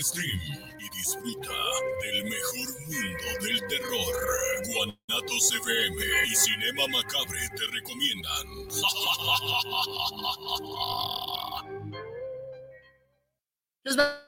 Stream y disfruta del mejor mundo del terror. Guanatos FM y Cinema Macabre te recomiendan. Los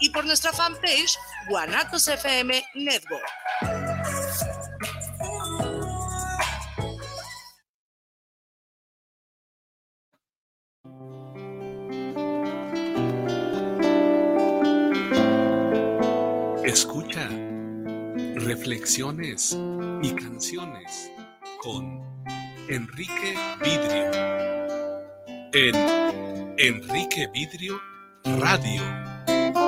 y por nuestra fanpage Guanatos FM Network. Escucha reflexiones y canciones con Enrique Vidrio en Enrique Vidrio Radio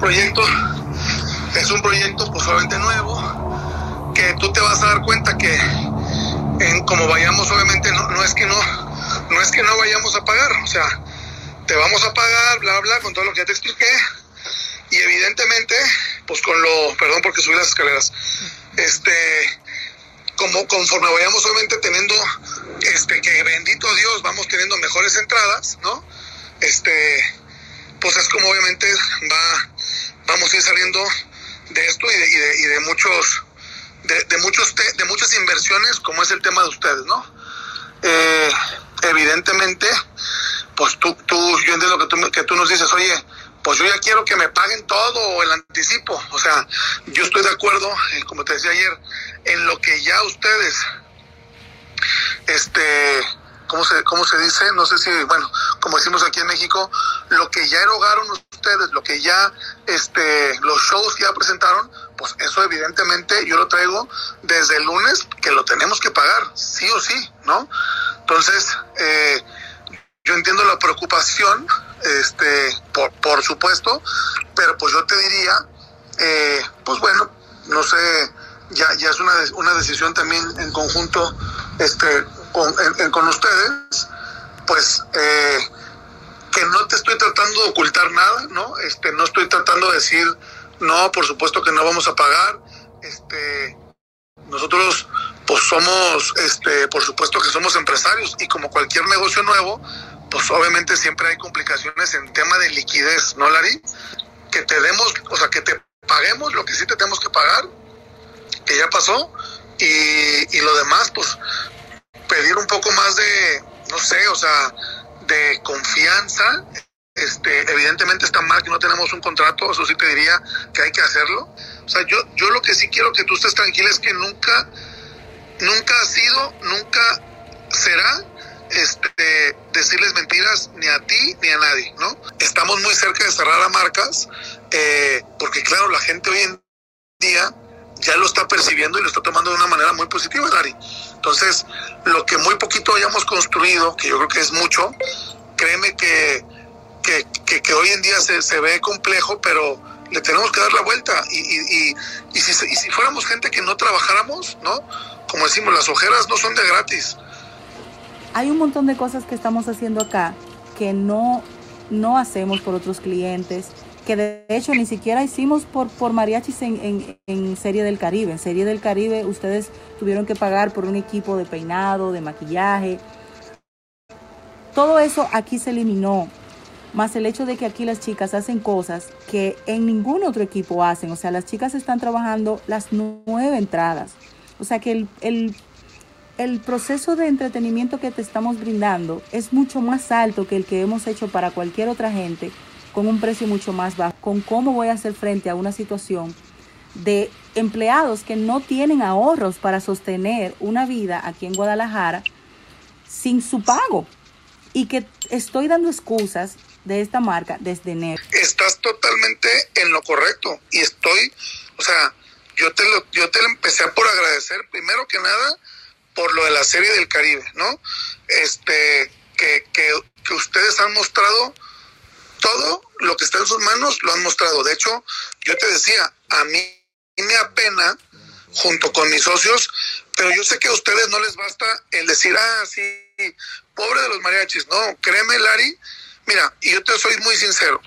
proyecto es un proyecto pues obviamente nuevo, que tú te vas a dar cuenta que en como vayamos obviamente no, no es que no, no es que no vayamos a pagar, o sea, te vamos a pagar, bla, bla, con todo lo que ya te expliqué, y evidentemente, pues con lo, perdón porque subí las escaleras, este, como conforme vayamos obviamente teniendo, este, que bendito Dios, vamos teniendo mejores entradas, ¿no? Este, pues es como obviamente va, vamos a ir saliendo de esto y de, y de, muchos, de, muchos de muchas inversiones, como es el tema de ustedes, ¿no? Eh, evidentemente, pues tú, tú, yo entiendo que tú, que tú nos dices, oye, pues yo ya quiero que me paguen todo el anticipo. O sea, yo estoy de acuerdo, eh, como te decía ayer, en lo que ya ustedes, este, ¿cómo se, cómo se dice? No sé si, bueno, como decimos aquí en México, lo que ya erogaron ustedes, lo que ya, este, los shows ya presentaron, pues eso evidentemente yo lo traigo desde el lunes que lo tenemos que pagar, sí o sí, ¿no? Entonces, eh, yo entiendo la preocupación, este, por, por supuesto, pero pues yo te diría, eh, pues bueno, no sé, ya, ya es una, una decisión también en conjunto, este, con, con ustedes, pues eh, que no te estoy tratando de ocultar nada, ¿no? Este, no estoy tratando de decir, no, por supuesto que no vamos a pagar. Este, nosotros, pues somos, este, por supuesto que somos empresarios y como cualquier negocio nuevo, pues obviamente siempre hay complicaciones en tema de liquidez, ¿no, Lari? Que te demos, o sea, que te paguemos lo que sí te tenemos que pagar, que ya pasó, y, y lo demás, pues pedir un poco más de, no sé, o sea, de confianza. Este, evidentemente está mal que no tenemos un contrato, eso sí te diría que hay que hacerlo. O sea, yo, yo lo que sí quiero que tú estés tranquila es que nunca, nunca ha sido, nunca será este, decirles mentiras ni a ti ni a nadie, ¿no? Estamos muy cerca de cerrar a marcas, eh, porque claro, la gente hoy en día ya lo está percibiendo y lo está tomando de una manera muy positiva, Larry. Entonces, lo que muy poquito hayamos construido, que yo creo que es mucho, créeme que, que, que, hoy en día se, se, ve complejo, pero le tenemos que dar la vuelta. Y, y, y, si, y si fuéramos gente que no trabajáramos, ¿no? Como decimos, las ojeras no son de gratis. Hay un montón de cosas que estamos haciendo acá que no, no hacemos por otros clientes que de hecho ni siquiera hicimos por, por mariachis en, en, Serie del Caribe. En Serie del Caribe ustedes tuvieron que pagar por un equipo de peinado, de maquillaje. Todo eso aquí se eliminó. Más el hecho de que aquí las chicas hacen cosas que en ningún otro equipo hacen. O sea, las chicas están trabajando las nueve entradas. O sea que el, el, el proceso de entretenimiento que te estamos brindando es mucho más alto que el que hemos hecho para cualquier otra gente con un precio mucho más bajo, con cómo voy a hacer frente a una situación de empleados que no tienen ahorros para sostener una vida aquí en Guadalajara sin su pago y que estoy dando excusas de esta marca desde enero. Estás totalmente en lo correcto y estoy, o sea, yo te lo, yo te lo empecé por agradecer primero que nada por lo de la serie del Caribe, ¿no? Este, que, que, que ustedes han mostrado todo lo que está en sus manos lo han mostrado. De hecho, yo te decía, a mí me apena junto con mis socios, pero yo sé que a ustedes no les basta el decir, ah, sí, pobre de los mariachis. No, créeme, Lari, mira, y yo te soy muy sincero,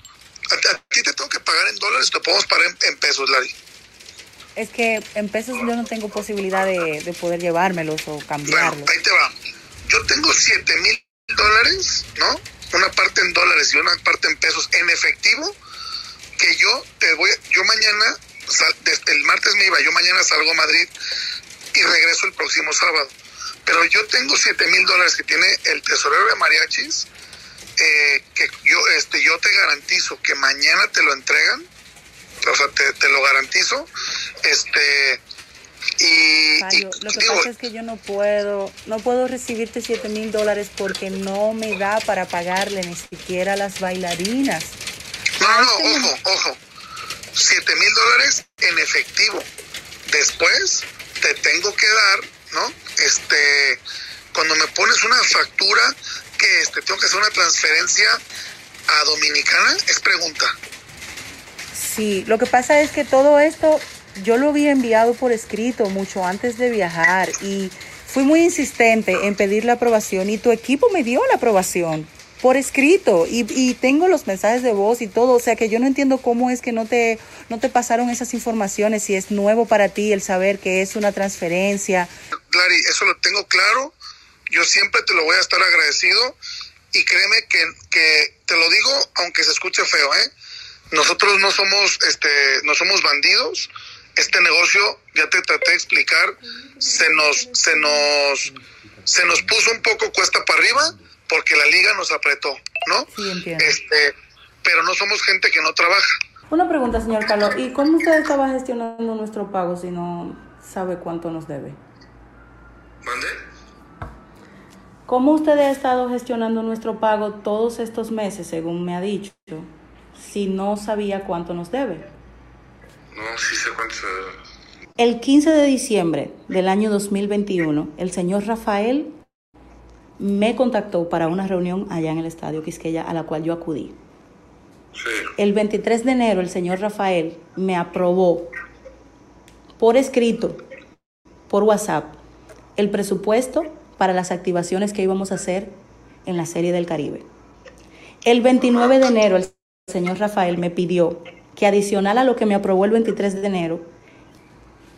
a, ti te tengo que pagar en dólares, te podemos pagar en, pesos, Lari. Es que en pesos yo no tengo posibilidad de, de poder llevármelos o cambiarlos. Bueno, ahí te va. Yo tengo 7 mil dólares, ¿no? Una parte en dólares y una parte en pesos en efectivo, que yo te voy, yo mañana, el martes me iba, yo mañana salgo a Madrid y regreso el próximo sábado. Pero yo tengo 7 mil dólares que tiene el tesorero de mariachis, eh, que yo, este, yo te garantizo que mañana te lo entregan, o sea, te, te lo garantizo, este, y, lo que pasa es que yo no puedo, no puedo recibirte 7 mil dólares porque no me da para pagarle ni siquiera a las bailarinas. No, no, ojo, ojo. 7 mil dólares en efectivo. Después te tengo que dar, ¿no? Este, cuando me pones una factura que este, tengo que hacer una transferencia a Dominicana, es pregunta. Sí, lo que pasa es que todo esto yo lo había enviado por escrito mucho antes de viajar y fui muy insistente en pedir la aprobación y tu equipo me dio la aprobación por escrito y, tengo los mensajes de voz y todo, o sea que yo no entiendo cómo es que no te, no te pasaron esas informaciones, si es nuevo para ti el saber que es una transferencia. Clary, eso lo tengo claro, yo siempre te lo voy a estar agradecido y créeme que, que te lo digo aunque se escuche feo, ¿eh? Nosotros no somos, este, no somos bandidos, este negocio, ya te traté de explicar, se nos, se nos, se nos puso un poco cuesta para arriba porque la liga nos apretó, ¿no? Sí, entiendo. Este, pero no somos gente que no trabaja. Una pregunta, señor Carlos, ¿y cómo usted estaba gestionando nuestro pago si no sabe cuánto nos debe? ¿Mande? ¿Cómo usted ha estado gestionando nuestro pago todos estos meses, según me ha dicho, si no sabía cuánto nos debe? No, sí sé cuánto El 15 de diciembre del año 2021, el señor Rafael me contactó para una reunión allá en el Estadio Quisqueya a la cual yo acudí. Sí. El 23 de enero el señor Rafael me aprobó por escrito, por WhatsApp, el presupuesto para las activaciones que íbamos a hacer en la Serie del Caribe. El 29 de enero el señor Rafael me pidió que adicional a lo que me aprobó el 23 de enero,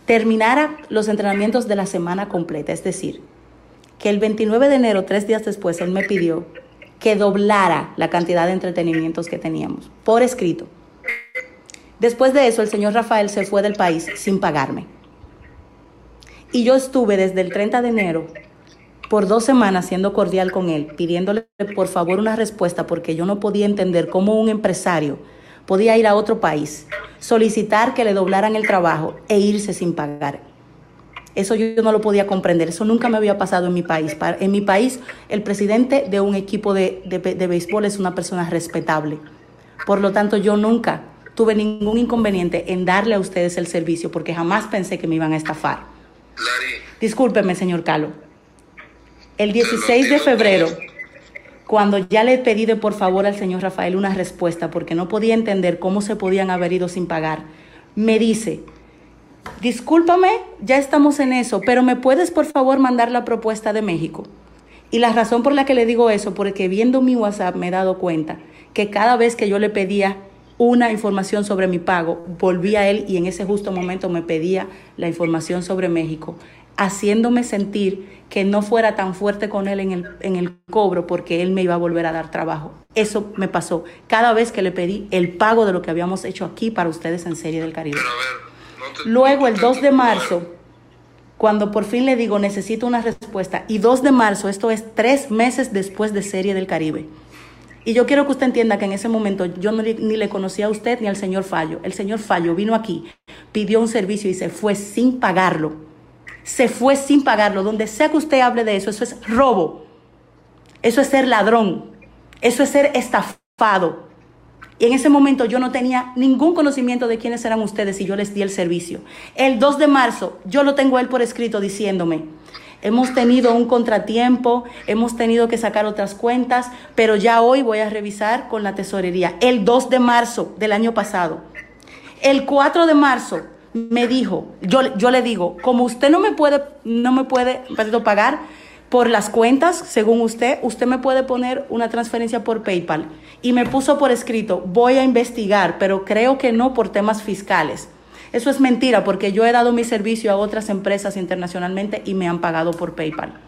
terminara los entrenamientos de la semana completa. Es decir, que el 29 de enero, tres días después, él me pidió que doblara la cantidad de entretenimientos que teníamos, por escrito. Después de eso, el señor Rafael se fue del país sin pagarme. Y yo estuve desde el 30 de enero por dos semanas siendo cordial con él, pidiéndole por favor una respuesta porque yo no podía entender cómo un empresario podía ir a otro país, solicitar que le doblaran el trabajo e irse sin pagar. Eso yo no lo podía comprender, eso nunca me había pasado en mi país. En mi país, el presidente de un equipo de, de, béisbol es una persona respetable. Por lo tanto, yo nunca tuve ningún inconveniente en darle a ustedes el servicio porque jamás pensé que me iban a estafar. Discúlpeme, señor Calo. El 16 de febrero, cuando ya le pedí de por favor al señor Rafael una respuesta porque no podía entender cómo se podían haber ido sin pagar, me dice, discúlpame, ya estamos en eso, pero ¿me puedes por favor mandar la propuesta de México? Y la razón por la que le digo eso, porque viendo mi WhatsApp me he dado cuenta que cada vez que yo le pedía una información sobre mi pago, volvía a él y en ese justo momento me pedía la información sobre México, haciéndome sentir que no fuera tan fuerte con él en el, en el cobro porque él me iba a volver a dar trabajo. Eso me pasó cada vez que le pedí el pago de lo que habíamos hecho aquí para ustedes en Serie del Caribe. pero a ver. no te- Luego, no el te 2 de marzo, cuando por fin le digo necesito una respuesta, y 2 de marzo, esto es tres meses después de Serie del Caribe. Y yo quiero que usted entienda que en ese momento yo no ni le conocía a usted ni al señor Fallo. El señor Fallo vino aquí, pidió un servicio y se fue sin pagarlo. Se fue sin pagarlo. Donde sea que usted hable de eso, eso es robo. Eso es ser ladrón. Eso es ser estafado. Y en ese momento yo no tenía ningún conocimiento de quiénes eran ustedes y yo les di el servicio. El 2 de marzo yo lo tengo él por escrito diciéndome, hemos tenido un contratiempo, hemos tenido que sacar otras cuentas, pero ya hoy voy a revisar con la tesorería. El 2 de marzo del año pasado. El 4 de marzo me dijo, yo, yo le digo, como usted no me puede, no me puede perdón, pagar por las cuentas, según usted, usted me puede poner una transferencia por PayPal. Y me puso por escrito, voy a investigar, pero creo que no por temas fiscales. Eso es mentira porque yo he dado mi servicio a otras empresas internacionalmente y me han pagado por PayPal.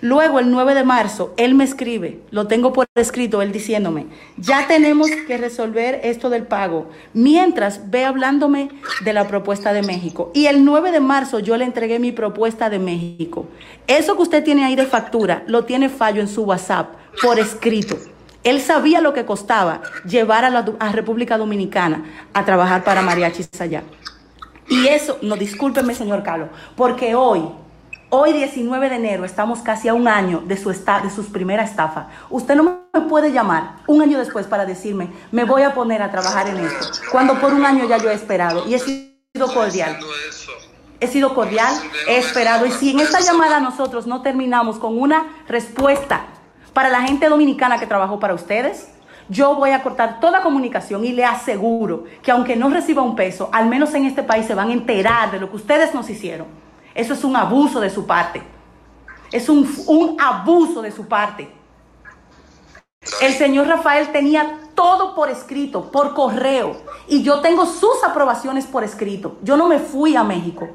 Luego, el 9 de marzo, él me escribe, lo tengo por escrito, él diciéndome, ya tenemos que resolver esto del pago, mientras ve hablándome de la propuesta de México. Y el 9 de marzo yo le entregué mi propuesta de México. Eso que usted tiene ahí de factura, lo tiene fallo en su WhatsApp, por escrito. Él sabía lo que costaba llevar a la República Dominicana a trabajar para mariachis allá. Y eso, no, discúlpeme, señor Carlos, porque hoy, hoy 19 de enero, estamos casi a un año de su, esta, de sus primera estafa. Usted no me puede llamar un año después para decirme, me voy a poner a trabajar en esto, cuando por un año ya yo he esperado y he sido cordial. He sido cordial, he esperado. Y si en esta llamada nosotros no terminamos con una respuesta para la gente dominicana que trabajó para ustedes, yo voy a cortar toda comunicación y le aseguro que aunque no reciba un peso, al menos en este país se van a enterar de lo que ustedes nos hicieron. Eso es un abuso de su parte. Es un, un abuso de su parte. El señor Rafael tenía todo por escrito, por correo, y yo tengo sus aprobaciones por escrito. Yo no me fui a México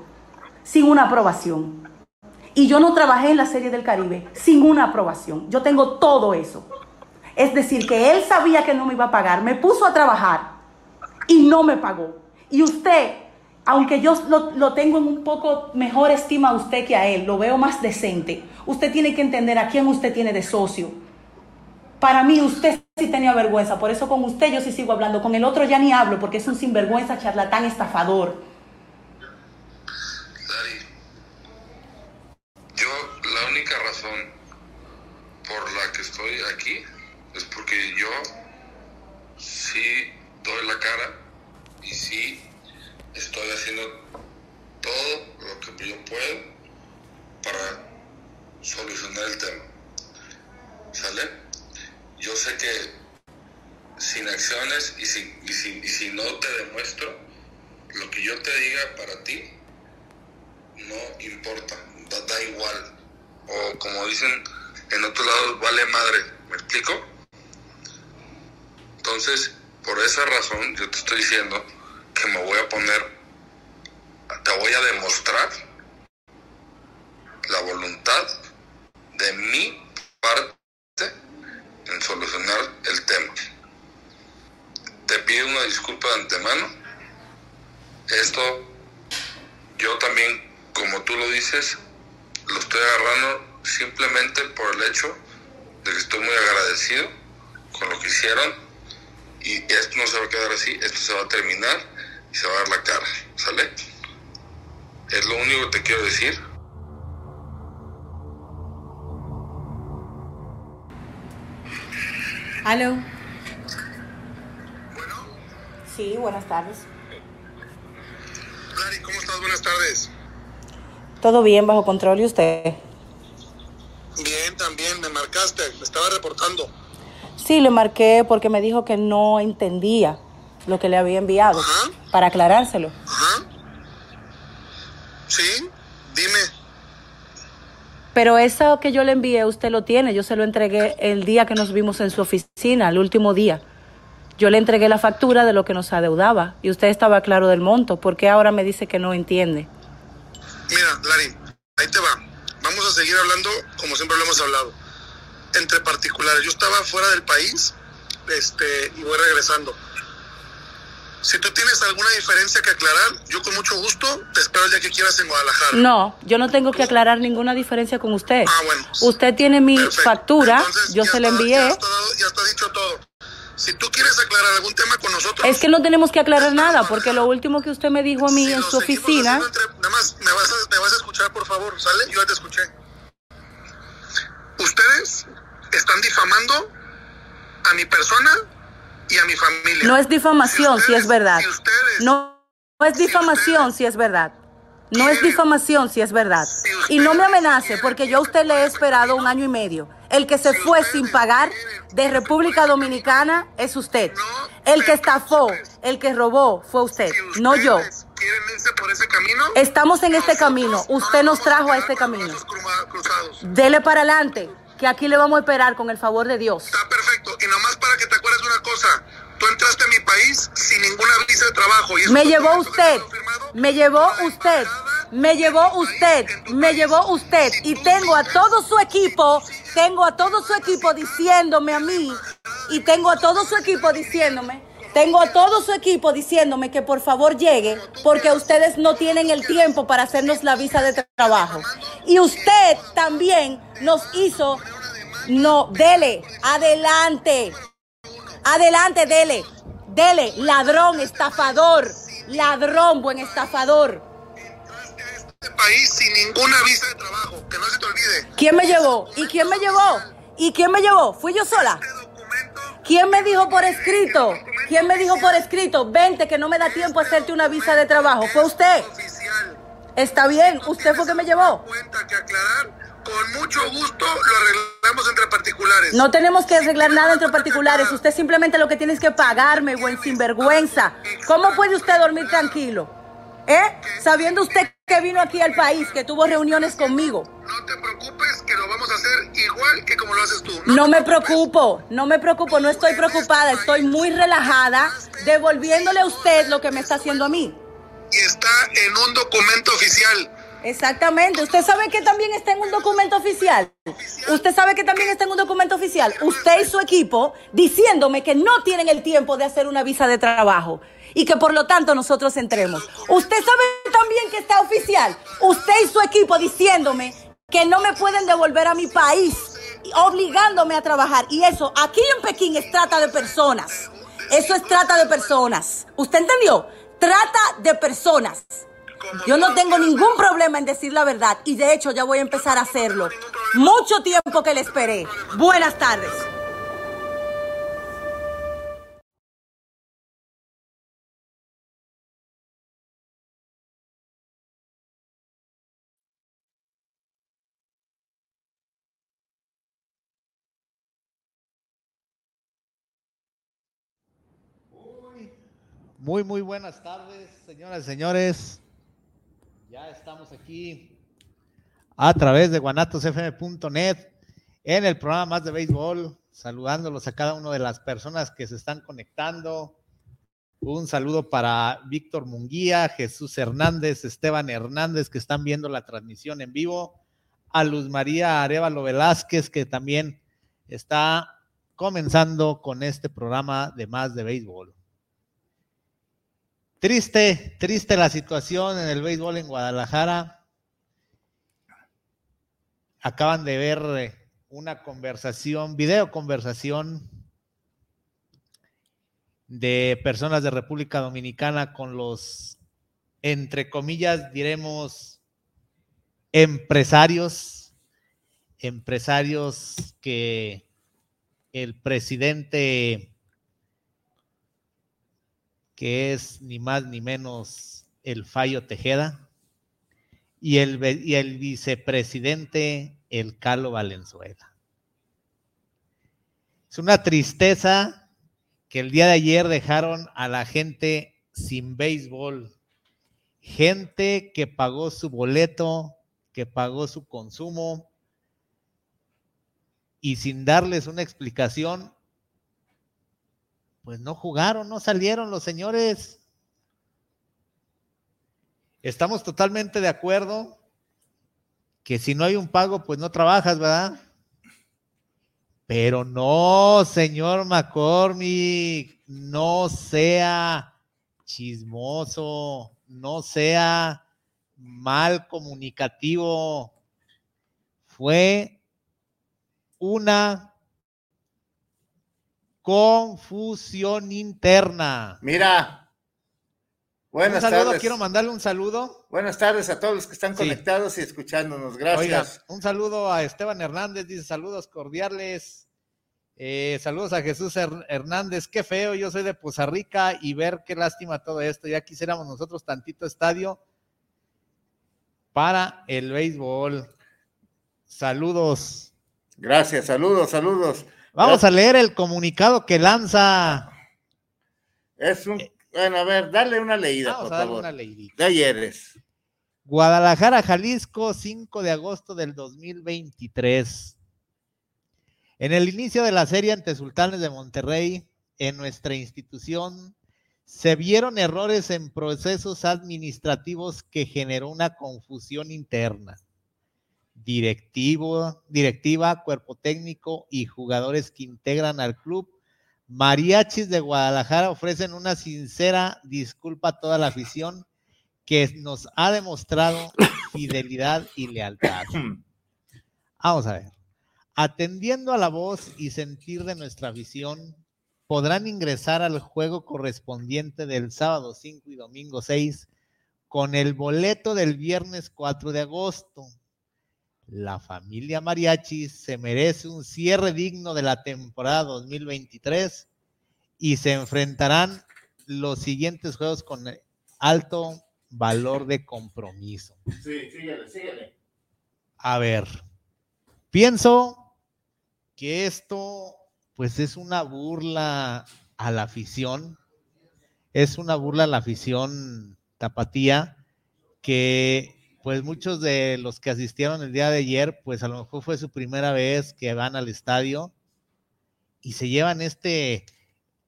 sin una aprobación. Y yo no trabajé en la Serie del Caribe sin una aprobación. Yo tengo todo eso. Es decir, que él sabía que no me iba a pagar, me puso a trabajar y no me pagó. Y usted, aunque yo lo, lo tengo en un poco mejor estima a usted que a él, lo veo más decente, usted tiene que entender a quién usted tiene de socio. Para mí usted sí tenía vergüenza, por eso con usted yo sí sigo hablando, con el otro ya ni hablo porque es un sinvergüenza, charlatán, estafador. Dari, yo la única razón por la que estoy aquí es porque yo sí doy la cara y sí estoy haciendo todo lo que yo puedo para solucionar el tema. ¿Sale? Yo sé que sin acciones y si, y si, y si no te demuestro lo que yo te diga para ti, no importa, da, da igual. O como dicen en otros lados, vale madre. ¿Me explico? Entonces, por esa razón, yo te estoy diciendo que me voy a poner, te voy a demostrar la voluntad de mi parte en solucionar el tema. Te pido una disculpa de antemano. Esto yo también, como tú lo dices, lo estoy agarrando simplemente por el hecho de que estoy muy agradecido con lo que hicieron y esto no se va a quedar así, esto se va a terminar y se va a dar la cara, ¿sale? Es lo único que te quiero decir. ¿Aló? Sí, buenas tardes. Lari, ¿cómo estás? Buenas tardes. Todo bien, bajo control y usted. Bien, también me marcaste, me estaba reportando. Sí, le marqué porque me dijo que no entendía lo que le había enviado Ajá. para aclarárselo. Ajá. Sí, dime. Pero eso que yo le envié, usted lo tiene. Yo se lo entregué el día que nos vimos en su oficina, el último día. Yo le entregué la factura de lo que nos adeudaba y usted estaba claro del monto. ¿Por qué ahora me dice que no entiende? Mira, Lari, ahí te va. Vamos a seguir hablando como siempre lo hemos hablado. Entre particulares. Yo estaba fuera del país este, y voy regresando. Si tú tienes alguna diferencia que aclarar, yo con mucho gusto te espero día que quieras en Guadalajara. No, yo no tengo que aclarar ninguna diferencia con usted. Ah, bueno. Usted tiene mi Perfecto. factura, Entonces, yo ya se la envié. Ya está, ya dicho todo. Si tú quieres aclarar algún tema con nosotros... Es que no tenemos que aclarar nada, porque lo último que usted me dijo a mí si en su oficina, entre- Nada más, me vas, a, me vas a escuchar, por favor, ¿sale? Yo ya te escuché. Ustedes están difamando a mi persona y a mi familia. no es difamación si es verdad. si ustedes- No, no es difamación si es verdad. No es difamación si es verdad. Y no me amenace, porque yo a usted le he esperado un año y medio. El que se fue sin pagar de República Dominicana es usted. El que estafó, el que robó fue usted, no yo. ustedes quieren irse por ese camino, Estamos en este camino. no Usted nos trajo a este camino. Dele para adelante, que aquí le vamos a esperar con el favor de Dios. Está perfecto. Nomás para que te acuerdes de una cosa. Tú entraste a mi país sin ninguna visa de trabajo. Y Me llevó usted, me llevó usted, me llevó usted, me llevó usted y tengo a todo su equipo, tengo a todo su equipo diciéndome a mí y tengo a todo su equipo diciéndome, tengo a todo su equipo diciéndome que por favor llegue porque ustedes no tienen el tiempo para hacernos la visa de tra- trabajo. Y usted también nos hizo, no, dele, adelante. Adelante, dele. Dele, ladrón, estafador. Ladrón, buen estafador. este país sin ninguna visa de trabajo. Que no se te olvide. ¿Quién me llevó? ¿Y quién me llevó? ¿Y quién me llevó? ¿Fui yo sola? Este ¿Quién me dijo por escrito? ¿Quién me dijo por escrito? Vente, que no me da tiempo a hacerte una visa de trabajo. Fue usted. oficial. Está bien, usted fue que me llevó. Cuenta que aclarar. Con mucho gusto lo arreglamos entre particulares. No tenemos que arreglar nada entre particulares. Usted simplemente lo que tiene es que pagarme, buen sinvergüenza. ¿Cómo puede usted dormir tranquilo? ¿Eh? Sabiendo usted que vino aquí al país, que tuvo reuniones conmigo. No te preocupes que lo vamos a hacer igual que como lo haces tú. No te me preocupo, no me preocupo, no estoy preocupada, estoy muy relajada devolviéndole a usted lo que me está haciendo a mí. Y está en un documento oficial. Exactamente, usted sabe que también está en un documento oficial. Usted sabe que también está en un documento oficial. Usted y su equipo diciéndome que no tienen el tiempo de hacer una visa de trabajo y que por lo tanto nosotros entremos. Usted sabe también que está oficial. Usted y su equipo diciéndome que no me pueden devolver a mi país, obligándome a trabajar. Y eso aquí en Pekín es trata de personas. Eso es trata de personas. ¿Usted entendió? Trata de personas. Yo no tengo ningún problema en decir la verdad y de hecho ya voy a empezar a hacerlo. Mucho tiempo que le esperé. Buenas tardes. Muy, muy buenas tardes, señoras y señores. Ya estamos aquí a través de guanatosfm.net en el programa Más de Béisbol, saludándolos a cada una de las personas que se están conectando. Un saludo para Víctor Munguía, Jesús Hernández, Esteban Hernández, que están viendo la transmisión en vivo. A Luz María Arevalo Velázquez, que también está comenzando con este programa de Más de Béisbol. Triste, triste la situación en el béisbol en Guadalajara. Acaban de ver eh, una conversación, video conversación de personas de República Dominicana con los, entre comillas, diremos, empresarios, empresarios que el presidente que es ni más ni menos el Fallo Tejeda, y el, y el vicepresidente, el Calo Valenzuela. Es una tristeza que el día de ayer dejaron a la gente sin béisbol, gente que pagó su boleto, que pagó su consumo, y sin darles una explicación, pues no jugaron, no salieron los señores. Estamos totalmente de acuerdo que si no hay un pago, pues no trabajas, ¿verdad? Pero no, señor McCormick, no sea chismoso, no sea mal comunicativo. Fue una confusión interna. Mira. Buenas un saludo, tardes. quiero mandarle un saludo. Buenas tardes a todos los que están conectados y escuchándonos. Gracias. Un saludo a Esteban Hernández, dice saludos cordiales. Eh, saludos a Jesús Hernández, qué feo, yo soy de Poza Rica y ver qué lástima todo esto. Ya quisiéramos nosotros tantito estadio para el béisbol. Saludos. Gracias, saludos, saludos. Vamos a leer el comunicado que lanza. Es un, bueno, a ver, dale una leída, Vamos por a darle favor. una leidita. De ayer es. Guadalajara, Jalisco, 5 de agosto del 2023. En el inicio de la serie ante Sultanes de Monterrey, en nuestra institución, se vieron errores en procesos administrativos que generó una confusión interna. Directivo, directiva, cuerpo técnico y jugadores que integran al club, Mariachis de Guadalajara ofrecen una sincera disculpa a toda la afición que nos ha demostrado fidelidad y lealtad. Vamos a ver. Atendiendo a la voz y sentir de nuestra visión, podrán ingresar al juego correspondiente del sábado 5 y domingo 6 con el boleto del viernes 4 de agosto. La familia Mariachi se merece un cierre digno de la temporada 2023 y se enfrentarán los siguientes juegos con alto valor de compromiso. Sí, síguele, síguele. A ver, pienso que esto pues es una burla a la afición, es una burla a la afición tapatía que pues muchos de los que asistieron el día de ayer, pues a lo mejor fue su primera vez que van al estadio y se llevan este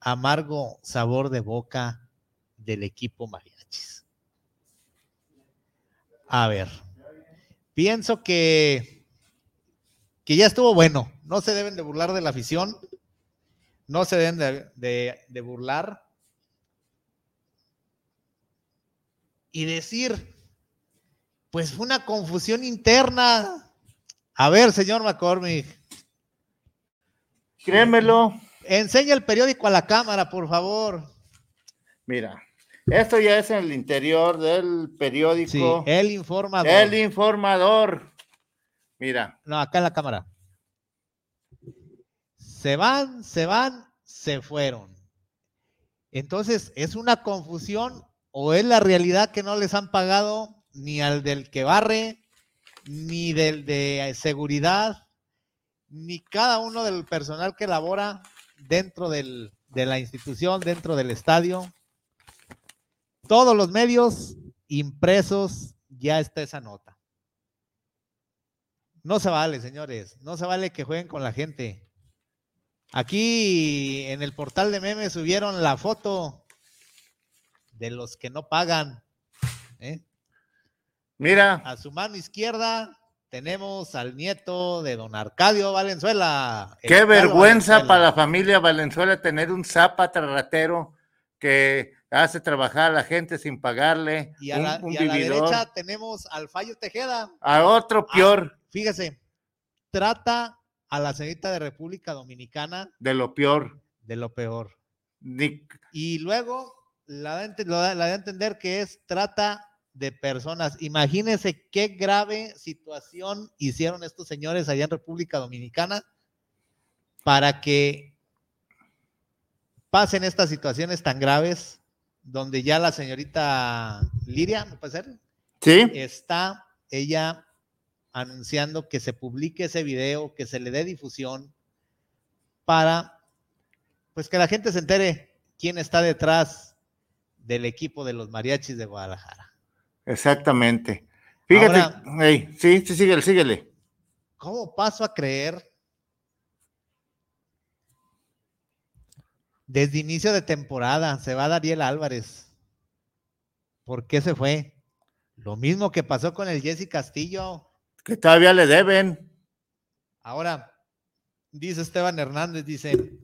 amargo sabor de boca del equipo mariachis. A ver, pienso que, que ya estuvo bueno, no se deben de burlar de la afición, no se deben de, de, de burlar y decir, pues fue una confusión interna. A ver, señor McCormick. Créemelo. Enseña el periódico a la cámara, por favor. Mira, esto ya es en el interior del periódico. Sí, el informador. El informador. Mira. No, acá en la cámara. Se van, se van, se fueron. Entonces, ¿es una confusión o es la realidad que no les han pagado ni al del que barre, ni del de seguridad, ni cada uno del personal que labora dentro del, de la institución, dentro del estadio? Todos los medios impresos ya está esa nota. No se vale, señores, no se vale que jueguen con la gente. Aquí en el portal de memes subieron la foto de los que no pagan. ¿eh? Mira. A su mano izquierda tenemos al nieto de don Arcadio Valenzuela. Qué vergüenza Valenzuela. para la familia Valenzuela tener un zapata ratero que hace trabajar a la gente sin pagarle. Y a, un, la, un y a la, derecha tenemos al Fallo Tejeda. A otro peor. Ah, fíjese, trata a la señorita de República Dominicana. De lo peor. De lo peor. Y luego la da, la da a entender que es trata de personas. Imagínense qué grave situación hicieron estos señores allá en República Dominicana para que pasen estas situaciones tan graves donde ya la señorita Liria, ¿me puede ser? Sí. Está ella anunciando que se publique ese video, que se le dé difusión para, pues que la gente se entere quién está detrás del equipo de los mariachis de Guadalajara. Exactamente. Fíjate, Ahora- sí, sí, síguele, síguele. ¿Cómo paso a creer? Desde inicio de temporada se va Dariel Álvarez. ¿Por qué se fue? Lo mismo que pasó con el Jesse Castillo. Que todavía le deben. Ahora, dice Esteban Hernández, dice,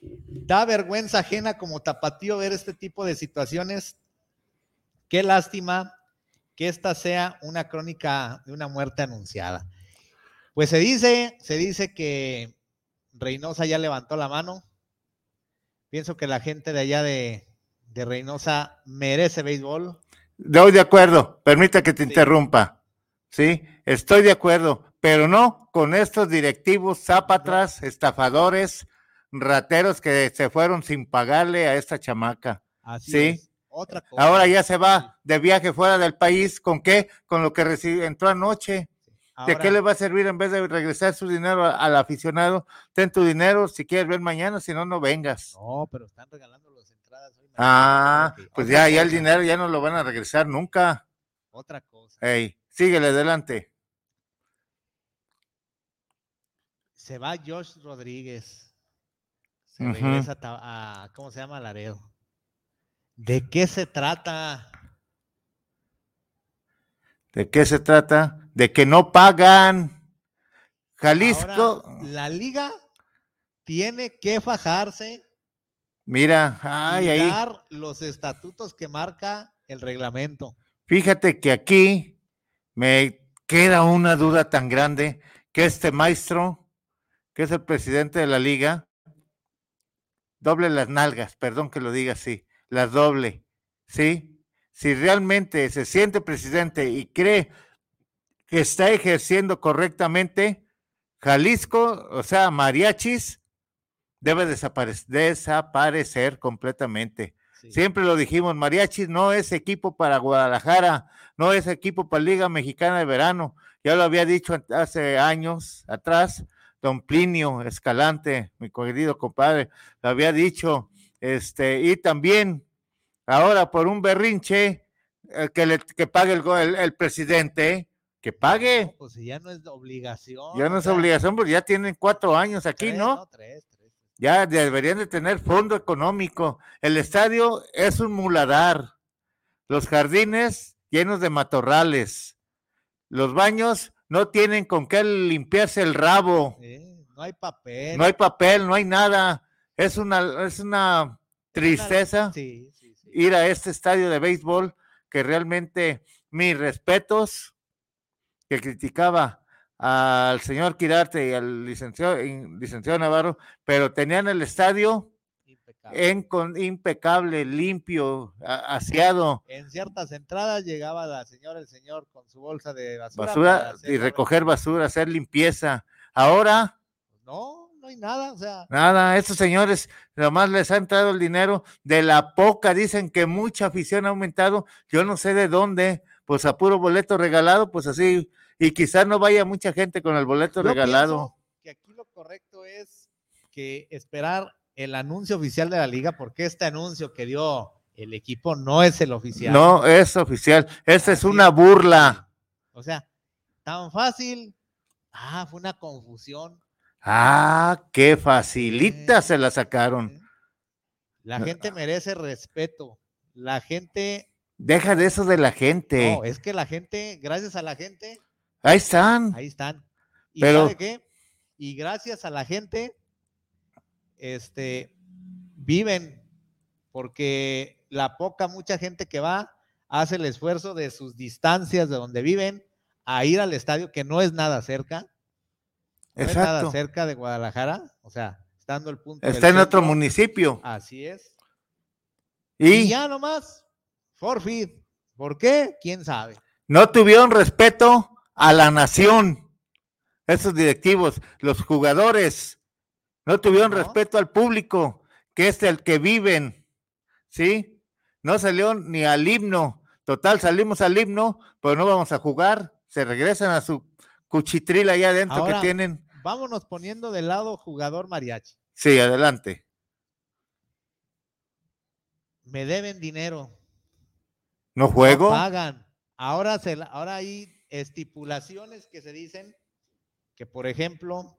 da vergüenza ajena como tapatío ver este tipo de situaciones. Qué lástima que esta sea una crónica de una muerte anunciada. Pues se dice, se dice que Reynosa ya levantó la mano. Pienso que la gente de allá de, de Reynosa merece béisbol. Doy de acuerdo, permita que te interrumpa. Sí, estoy de acuerdo, pero no con estos directivos zápatras, estafadores, rateros que se fueron sin pagarle a esta chamaca. Así sí. es. Otra cosa. Ahora ya se va de viaje fuera del país. ¿Con qué? Con lo que recibió, entró anoche. ¿De qué le va a servir en vez de regresar su dinero al aficionado? Ten tu dinero si quieres ver mañana, si no, no vengas. No, pero están regalando las entradas hoy. Ah, pues otra ya, ya el dinero ya no lo van a regresar nunca. Otra cosa. Ey, síguele adelante. Se va Josh Rodríguez. Se regresa a, a- ¿cómo se llama? Laredo. ¿De qué se trata? ¿De qué se trata? De que no pagan. Jalisco, Ahora, la liga tiene que fajarse mira, ay, ahí. los estatutos que marca el reglamento. Fíjate que aquí me queda una duda tan grande que este maestro, que es el presidente de la liga, doble las nalgas, perdón que lo diga así, las doble, ¿sí? Si realmente se siente presidente y cree que está ejerciendo correctamente, Jalisco, o sea, mariachis, debe desapare- desaparecer completamente. Sí. Siempre lo dijimos, Mariachis no es equipo para Guadalajara, no es equipo para Liga Mexicana de Verano. Ya lo había dicho hace años atrás, don Plinio Escalante, mi querido compadre, lo había dicho, este, y también ahora por un berrinche eh, que, le, que pague el, el, el presidente, que pague. Pues ya no es obligación. Ya no es obligación, porque ya tienen cuatro años aquí, tres, ¿no? Tres, tres. Ya deberían de tener fondo económico. El estadio es un muladar. Los jardines llenos de matorrales. Los baños no tienen con qué limpiarse el rabo. Eh, no hay papel. No hay papel, no hay nada. Es una, es una tristeza Sí, sí, sí. ir a este estadio de béisbol que realmente mis respetos que criticaba al señor Quirarte y al licenciado, licenciado Navarro, pero tenían el estadio Impecable. en con impecable, limpio, a- aseado, En ciertas entradas llegaba la señora, el señor con su bolsa de basura. basura y recoger basura, hacer limpieza. Ahora, No, no hay nada. O sea, nada, estos señores nomás les ha entrado el dinero de la poca, dicen que mucha afición ha aumentado, yo no sé de dónde, pues a puro boleto regalado, pues así, y quizás no vaya mucha gente con el boleto yo regalado. que aquí lo correcto es que esperar el anuncio oficial de la liga, porque este anuncio que dio el equipo no es el oficial. No es oficial, esta es una burla. O sea, tan fácil. Ah, fue una confusión. Ah, qué facilita Eh, se la sacaron. La gente merece respeto. La gente, Deja de eso de la gente. no, es que la gente, gracias a la gente, Ahí están. ahí están. ¿Y Pero- sabe qué? Y gracias a la gente, este, viven, porque la poca, mucha gente que va, hace el esfuerzo de sus distancias de donde viven a ir al estadio, que no es nada cerca. Exacto. cerca de Guadalajara, o sea, estando el punto. Está en otro municipio. Así es. Y, Y ya nomás, forfeit. ¿Por qué? ¿Quién sabe? no tuvieron respeto a la nación. Esos directivos, los jugadores, no tuvieron No. respeto al público, que es el que viven. ¿Sí? no salió ni al himno. Total, salimos al himno, pero no vamos a jugar. Se regresan a su cuchitril allá adentro Ahora, que tienen. Vámonos poniendo de lado jugador mariachi. Sí, adelante. Me deben dinero. ¿No no juego? pagan. Ahora, se, ahora hay estipulaciones que se dicen que, por ejemplo,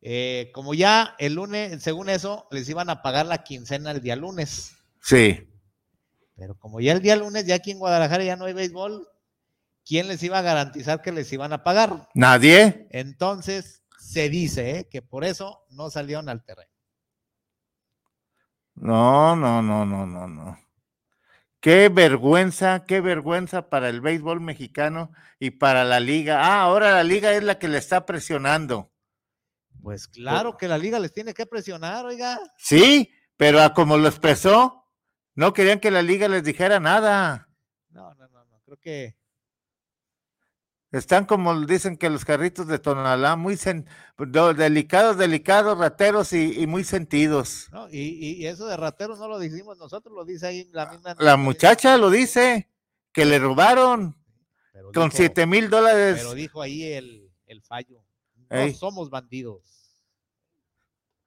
eh, como ya el lunes, según eso, les iban a pagar la quincena el día lunes. Sí. Pero como ya el día lunes, ya aquí en Guadalajara ya no hay béisbol, ¿quién les iba a garantizar que les iban a pagar? ¿Nadie? Entonces, se dice ¿eh? que por eso no salieron al terreno. No, no, no, no, no, no. Qué vergüenza, qué vergüenza para el béisbol mexicano y para la liga. Ah, ahora la liga es la que le está presionando. Pues claro que la liga les tiene que presionar, oiga. Sí, pero a como lo expresó, no querían que la liga les dijera nada. No, no, no, no. Creo que Están como dicen que los carritos de Tonalá, muy sen- delicados, delicados, rateros y, y muy sentidos. ¿no? Y, y- y eso de rateros no lo decimos nosotros, lo dice ahí la misma. La muchacha lo dice, que le robaron pero con dijo- siete mil dólares. Pero dijo ahí el, el fallo. No Ey. somos bandidos.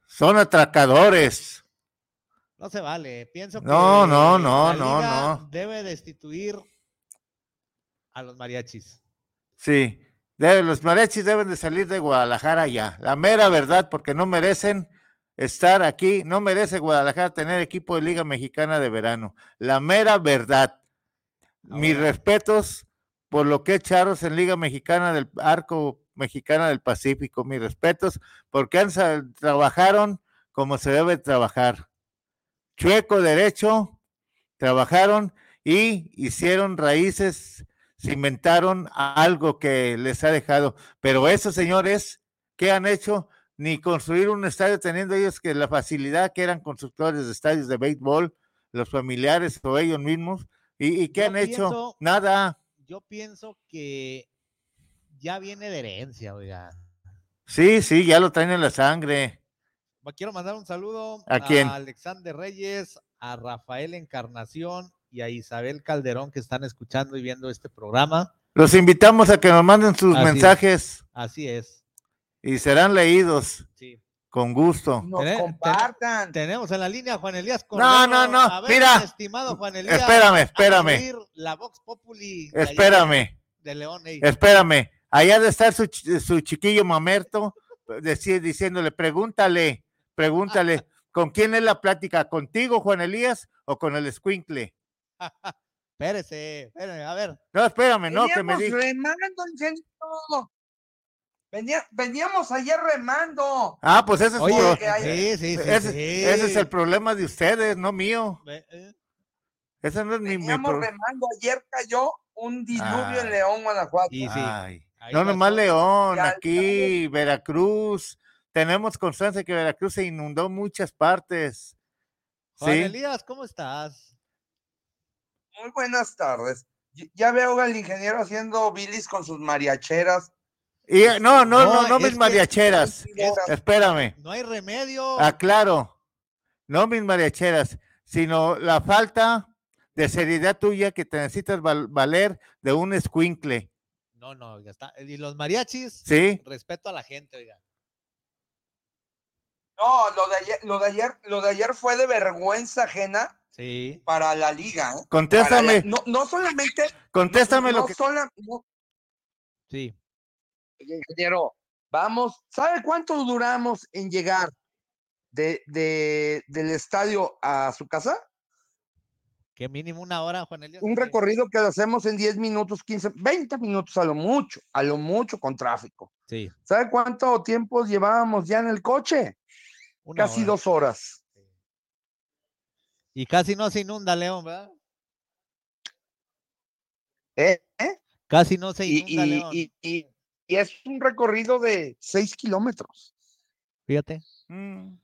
Son atracadores. No se vale. Pienso que No, no, no, la no, liga no. Debe destituir a los mariachis. Sí, los mariachis deben de salir de Guadalajara ya. La mera verdad, porque no merecen estar aquí, no merece Guadalajara tener equipo de Liga Mexicana de verano. La mera verdad. Mis Ahora- respetos por lo que es Charros en Liga Mexicana del Arco Mexicana del Pacífico. Mis respetos porque han, trabajaron como se debe trabajar. Chueco derecho, trabajaron y hicieron raíces, cimentaron a algo que les ha dejado. Pero esos señores, ¿qué han hecho? Ni construir un estadio teniendo ellos que la facilidad que eran constructores de estadios de béisbol, los familiares o ellos mismos. ¿Y, y qué Yo han hecho? Nada. Yo pienso que ya viene de herencia, oiga. Sí, sí, ya lo traen en la sangre. Quiero mandar un saludo ¿A quién? Alexander Reyes, a Rafael Encarnación y a Isabel Calderón que están escuchando y viendo este programa. Los invitamos a que nos manden sus Así es. mensajes Así es. y serán leídos Sí. con gusto. Nos compartan. Tenemos en la línea a Juan Elías No, Cordero. no, no, A ver, mira. estimado Juan Elías. Espérame, espérame. La Vox Populi. Espérame. De León. ey. Espérame, allá de estar su, su chiquillo mamerto deci- diciéndole, pregúntale, pregúntale, ¿con quién es la plática? ¿Contigo, Juan Elías, o con el escuincle? Espérese, espérame, a ver. No, espérame, no, que me Veníamos diga. remando. Venía- veníamos ayer remando. Ah, pues ese es, Oye, sí, sí, sí. ese, sí. ese es el problema de ustedes, no mío. Eh, Ese no es mi, mi Veníamos pro- remando. Ayer cayó un diluvio Ay. en León, Guanajuato. Sí. Ay, no nomás. León, Ya, aquí, Veracruz. Tenemos constancia que Veracruz se inundó muchas partes. Juan Sí. Elías, ¿cómo estás? Muy buenas tardes. Ya veo al ingeniero haciendo bilis con sus mariacheras. Y eh, no, no, no, No, mis mariacheras. Es- Espérame. No hay remedio. Aclaro, no mis mariacheras, sino la falta de seriedad tuya que te necesitas val- valer de un escuincle. No, no, ya está. Y los mariachis, ¿Sí? respeto a la gente, oiga. No, lo de ayer, lo de ayer, lo de ayer fue de vergüenza ajena Sí. para la liga. ¿eh? Contéstame, la- no, no solamente. contéstame no, lo que. sola- no, Sí. ingeniero, vamos, ¿sabe cuánto duramos en llegar de, de- del estadio a su casa? Que mínimo una hora, Juan. Un recorrido que lo hacemos en 10 minutos, 15, 20 minutos a lo mucho, a lo mucho con tráfico. Sí. ¿Sabe cuánto tiempo llevábamos ya en el coche? una Casi hora. dos horas. Y casi no se inunda, León, ¿verdad? ¿eh? Casi no se inunda, y- León. y- y- y es un recorrido de 6 kilómetros. Fíjate. Mm,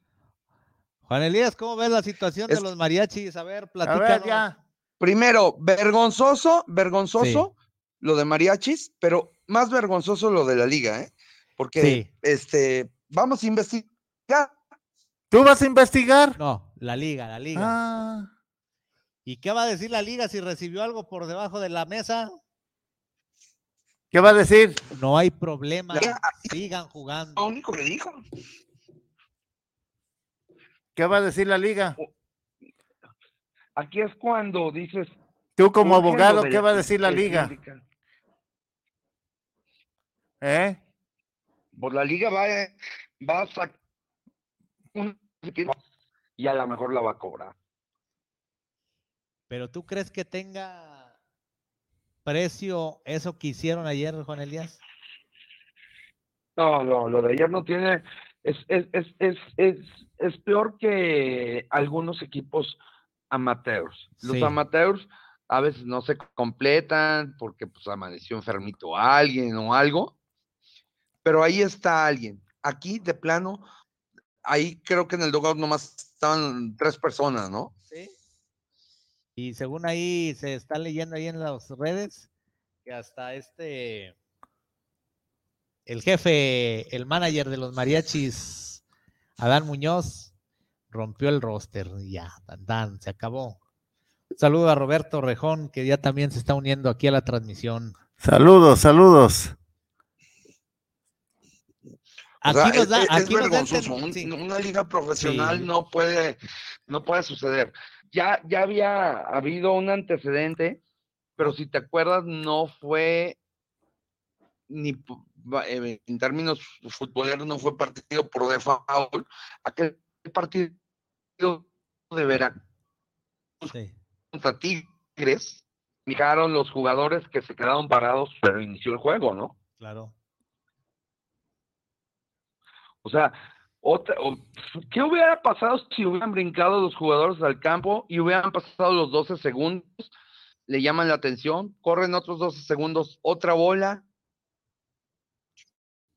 Juan Elías, ¿cómo ves la situación Es- de los mariachis? A ver, A ver, platícanos. ya. Primero, vergonzoso, vergonzoso lo de mariachis, pero más vergonzoso lo de la liga, ¿eh? Porque Sí. este, vamos a investigar. ¿Tú vas a investigar? No, la liga, la liga. Ah, ¿Y qué va a decir la liga si recibió algo por debajo de la mesa? ¿Qué va a decir? No hay problema, Ya. sigan jugando. Lo único que dijo. ¿Qué va a decir la liga? Aquí es cuando dices. Tú como abogado, ¿qué va a decir la liga? ¿Eh? Pues la liga va, a- va a sacar un y a lo mejor la va a cobrar. Pero tú crees que tenga precio eso que hicieron ayer, Juan Elías? No, no, lo de ayer no tiene, es, es, es, es, es, es peor que algunos equipos amateurs. Los Sí. amateurs a veces no se completan porque pues amaneció enfermito alguien o algo, pero ahí está alguien. Aquí de plano, ahí creo que en el dugout nomás estaban tres personas, ¿no? Sí. Y según ahí se está leyendo ahí en las redes que hasta este el jefe, el manager de los mariachis, Adán Muñoz, rompió el roster y ya, tan, tan, se acabó. Un saludo a Roberto Rejón, que ya también se está uniendo aquí a la transmisión. Saludos, saludos. O Aquí sea, nos es, da, es- es aquí nos da a vergonzoso. sí. Una liga profesional Sí. no puede, no puede suceder. Ya, ya había habido un antecedente, pero si te acuerdas, no fue ni eh, en términos futboleros, no fue partido por default. Aquel partido de Veracruz Sí, contra Tigres, fijaron los jugadores que se quedaron parados, pero inició el juego, ¿no? claro. O sea, otra, ¿qué hubiera pasado si hubieran brincado los jugadores al campo y hubieran pasado los 12 segundos? Le llaman la atención, corren otros 12 segundos, otra bola.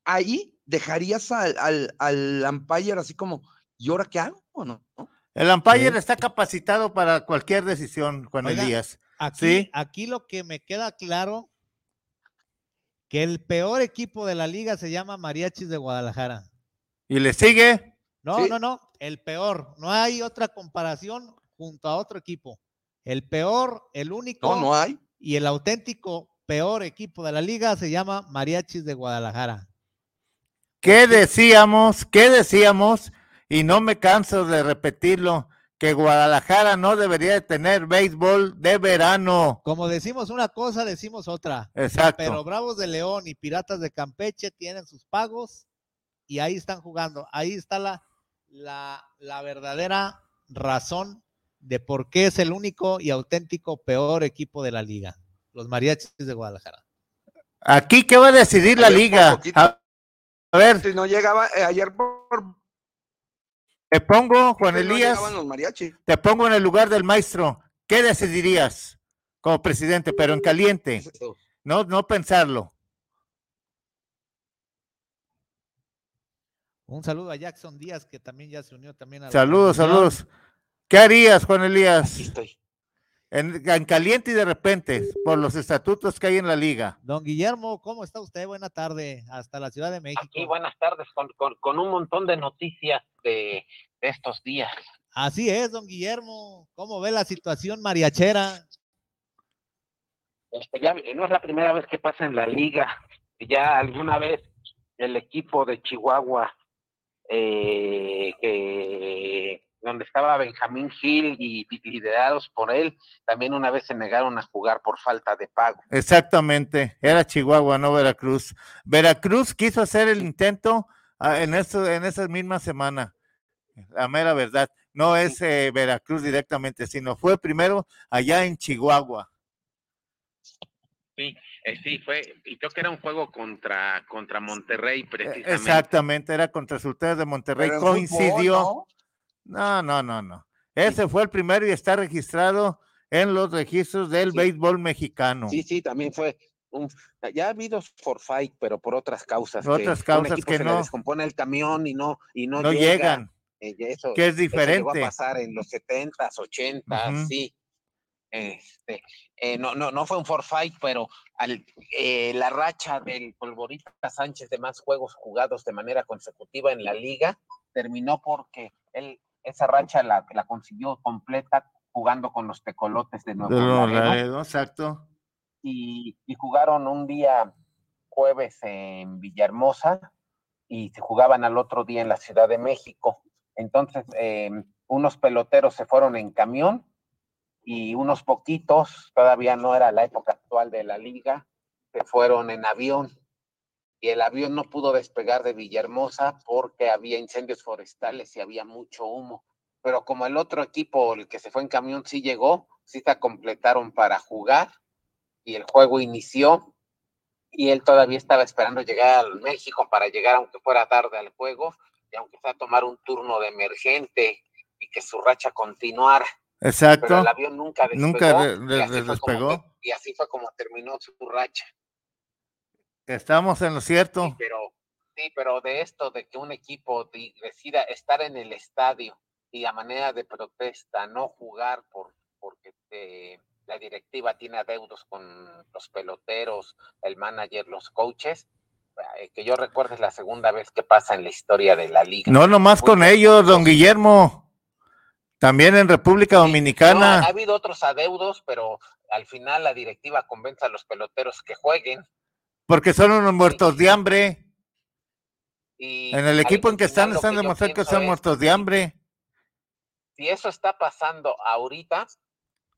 Ahí dejarías al, al, al umpire así como, ¿y ahora qué hago? o ¿No? El umpire Sí. está capacitado para cualquier decisión, Juan Oiga, Elías. Aquí, Sí. aquí lo que me queda claro, que el peor equipo de la liga se llama Mariachis de Guadalajara. ¿Y le sigue? No, Sí. no, no, el peor. No hay otra comparación junto a otro equipo. El peor, el único No, no hay. y el auténtico peor equipo de la liga se llama Mariachis de Guadalajara. ¿Qué decíamos? ¿Qué decíamos? Y no me canso de repetirlo, que Guadalajara no debería de tener béisbol de verano. Como decimos una cosa, decimos otra. Exacto. Pero Bravos de León y Piratas de Campeche tienen sus pagos y ahí están jugando. Ahí está la, la, la verdadera razón de por qué es el único y auténtico peor equipo de la liga. Los mariachis de Guadalajara. Aquí, ¿qué va a decidir la liga? A, a ver, Si no llegaba, eh, ayer por te pongo, Juan Elías, llegaban los mariachis. te pongo en el lugar del maestro. ¿Qué decidirías como presidente, pero en caliente? No, no pensarlo. Un saludo a Jackson Díaz, que también ya se unió también a la Saludos, saludos. ¿Qué harías, Juan Aquí Elías? estoy. En, en caliente y de repente, por los estatutos que hay en la liga. Don Guillermo, ¿cómo está usted? Buena tarde, hasta la Ciudad de México. Aquí, buenas tardes, con, con- con un montón de noticias de, de estos días. Así es, don Guillermo. ¿Cómo ve la situación mariachera? Este, ya no es la primera vez que pasa en la liga. Ya alguna vez el equipo de Chihuahua, eh, que donde estaba Benjamín Gil y, y liderados por él, también una vez se negaron a jugar por falta de pago. Exactamente, era Chihuahua, no Veracruz. Veracruz quiso hacer el intento ah, en, eso, en esa misma semana, la mera verdad. No es eh, Veracruz directamente, sino fue primero allá en Chihuahua. Sí, eh, sí, fue, y creo que era un juego contra, contra Monterrey, Eh, precisamente. Exactamente, era contra Sultanes de Monterrey. Pero en fútbol, Coincidió. ¿no? No, no, no, no. Ese fue el primero y está registrado en los registros del Sí. béisbol mexicano. Sí, sí, también fue un ya ha habido forfait, pero por otras causas. Por otras causas que se le no- descompone el camión y no y no, no llega. llegan, Eh, eso, que es eso llegó a diferente. pasar en los 70s, 80s, Ujú. sí. Este, eh, no, no, no fue un forfait, pero al, eh, la racha del Polvorita Sánchez de más juegos jugados de manera consecutiva en la liga terminó porque él esa racha la, la consiguió completa jugando con los tecolotes de Nuevo. Laredo, exacto. y, y jugaron un día jueves en Villahermosa y se jugaban al otro día en la Ciudad de México. Entonces, eh, unos peloteros se fueron en camión y unos poquitos, todavía no era la época actual de la liga, se fueron en avión. Y el avión no pudo despegar de Villahermosa porque había incendios forestales y había mucho humo. Pero como el otro equipo, el que se fue en camión, sí llegó, sí se completaron para jugar y el juego inició y él todavía estaba esperando llegar a México para llegar aunque fuera tarde al juego y aunque sea tomar un turno de emergente y que su racha continuara. Exacto. Pero el avión nunca despegó. Nunca y así fue como despegó. te- y así fue como terminó su racha. Estamos en lo cierto. Pero sí, pero de esto de que un equipo decida estar en el estadio y a manera de protesta no jugar por porque eh, la directiva tiene adeudos con los peloteros, el manager, los coaches, eh, que yo recuerdo es la segunda vez que pasa en la historia de la liga. No nomás con ellos, don Guillermo. También en República No, ha Dominicana. habido otros adeudos, pero al final la directiva convence a los peloteros que jueguen. Porque son unos muertos de hambre. Y En el equipo en que están, están demostrando que son es, muertos de hambre. si eso está pasando ahorita,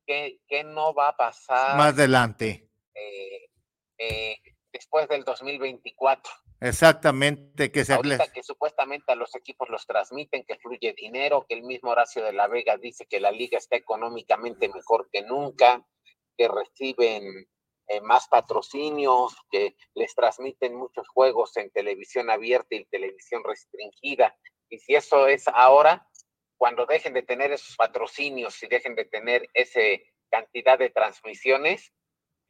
¿qué, qué no va a pasar Más adelante. eh, eh, después del 2024? Exactamente, que se Ahorita que supuestamente a los equipos los transmiten, que fluye dinero, que el mismo Horacio de la Vega dice que la liga está económicamente mejor que nunca, que reciben eh, más patrocinios, que les transmiten muchos juegos en televisión abierta y televisión restringida. Y si eso es ahora, cuando dejen de tener esos patrocinios y dejen de tener esa cantidad de transmisiones,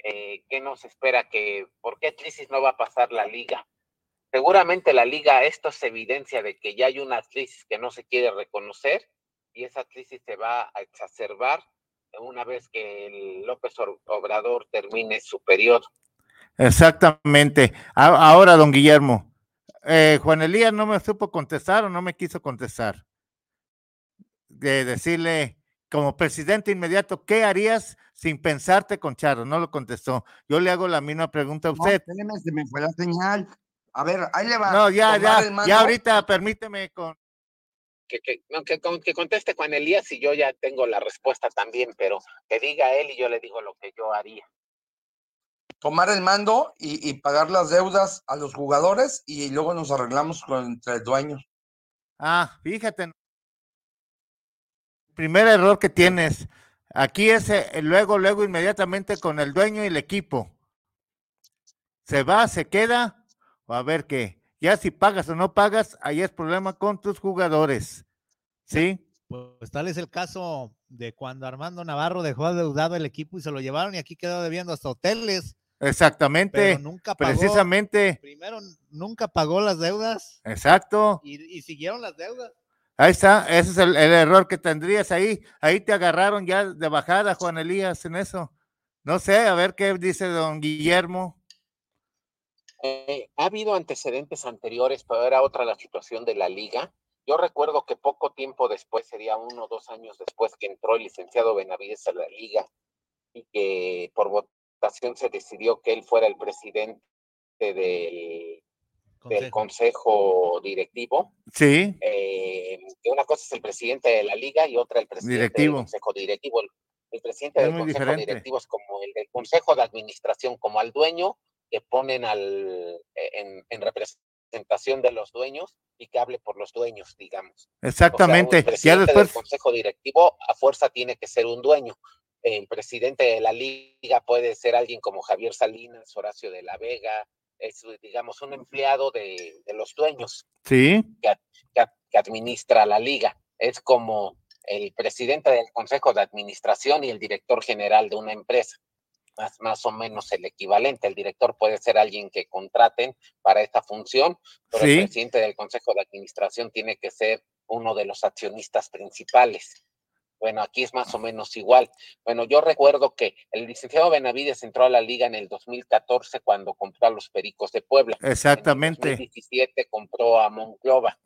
eh, ¿qué nos espera? Que, ¿Por qué crisis no va a pasar la liga? Seguramente la liga, esto es evidencia de que ya hay una crisis que no se quiere reconocer y esa crisis se va a exacerbar una vez que el López Or- Obrador termine su periodo. Exactamente. Ahora, don Guillermo, eh, Juan Elías no me supo contestar o no me quiso contestar. De decirle, como presidente inmediato, ¿qué harías sin pensarte con Charo? No lo contestó. Yo le hago la misma pregunta a No, usted. espéreme, se me fue la señal. A ver, ahí le va. No, ya, ya, ya ahorita permíteme con... Que, que, no, que, con- que conteste Juan Elías y yo ya tengo la respuesta también, pero que diga él y yo le digo lo que yo haría. Tomar el mando y, y pagar las deudas a los jugadores y luego nos arreglamos con entre dueños. Ah, fíjate. Primer error que tienes. Aquí es eh, luego, luego inmediatamente con el dueño y el equipo. Se va, se queda, o a ver qué. Ya si pagas o no pagas, ahí es problema con tus jugadores. ¿Sí? Pues tal es el caso de cuando Armando Navarro dejó adeudado el equipo y se lo llevaron y aquí quedó debiendo hasta hoteles. Exactamente. Pero nunca pagó. Precisamente. Primero, nunca pagó las deudas Exacto. y, y siguieron las deudas. Ahí está. Ese es el, el error que tendrías ahí. Ahí te agarraron ya de bajada, Juan Elías, en eso. No sé, a ver qué dice don Guillermo. Eh, ha habido antecedentes anteriores, pero era otra la situación de la liga. Yo recuerdo que poco tiempo después, sería uno o dos años después que entró el licenciado Benavides a la liga y que por votación se decidió que él fuera el presidente del, del consejo directivo. Sí. Eh, que una cosa es el presidente de la liga y otra el presidente Directivo. del consejo directivo. El, el presidente Es del consejo diferente. directivo es como el del consejo de administración, como al dueño que ponen al, eh, en, en representación de los dueños y que hable por los dueños, digamos. Exactamente. O sea, un ya presidente después. del consejo directivo a fuerza tiene que ser un dueño. El presidente de la liga puede ser alguien como Javier Salinas, Horacio de la Vega, es, digamos, un empleado de, de los dueños Sí. que, que administra la liga. Es como el presidente del consejo de administración y el director general de una empresa. Más, más o menos el equivalente. El director puede ser alguien que contraten para esta función, pero Sí. el presidente del consejo de administración tiene que ser uno de los accionistas principales. Bueno, aquí es más o menos igual. Bueno, yo recuerdo que el licenciado Benavides entró a la liga en el 2014 cuando compró a los Pericos de Puebla. Exactamente. 2017 compró a Monclova.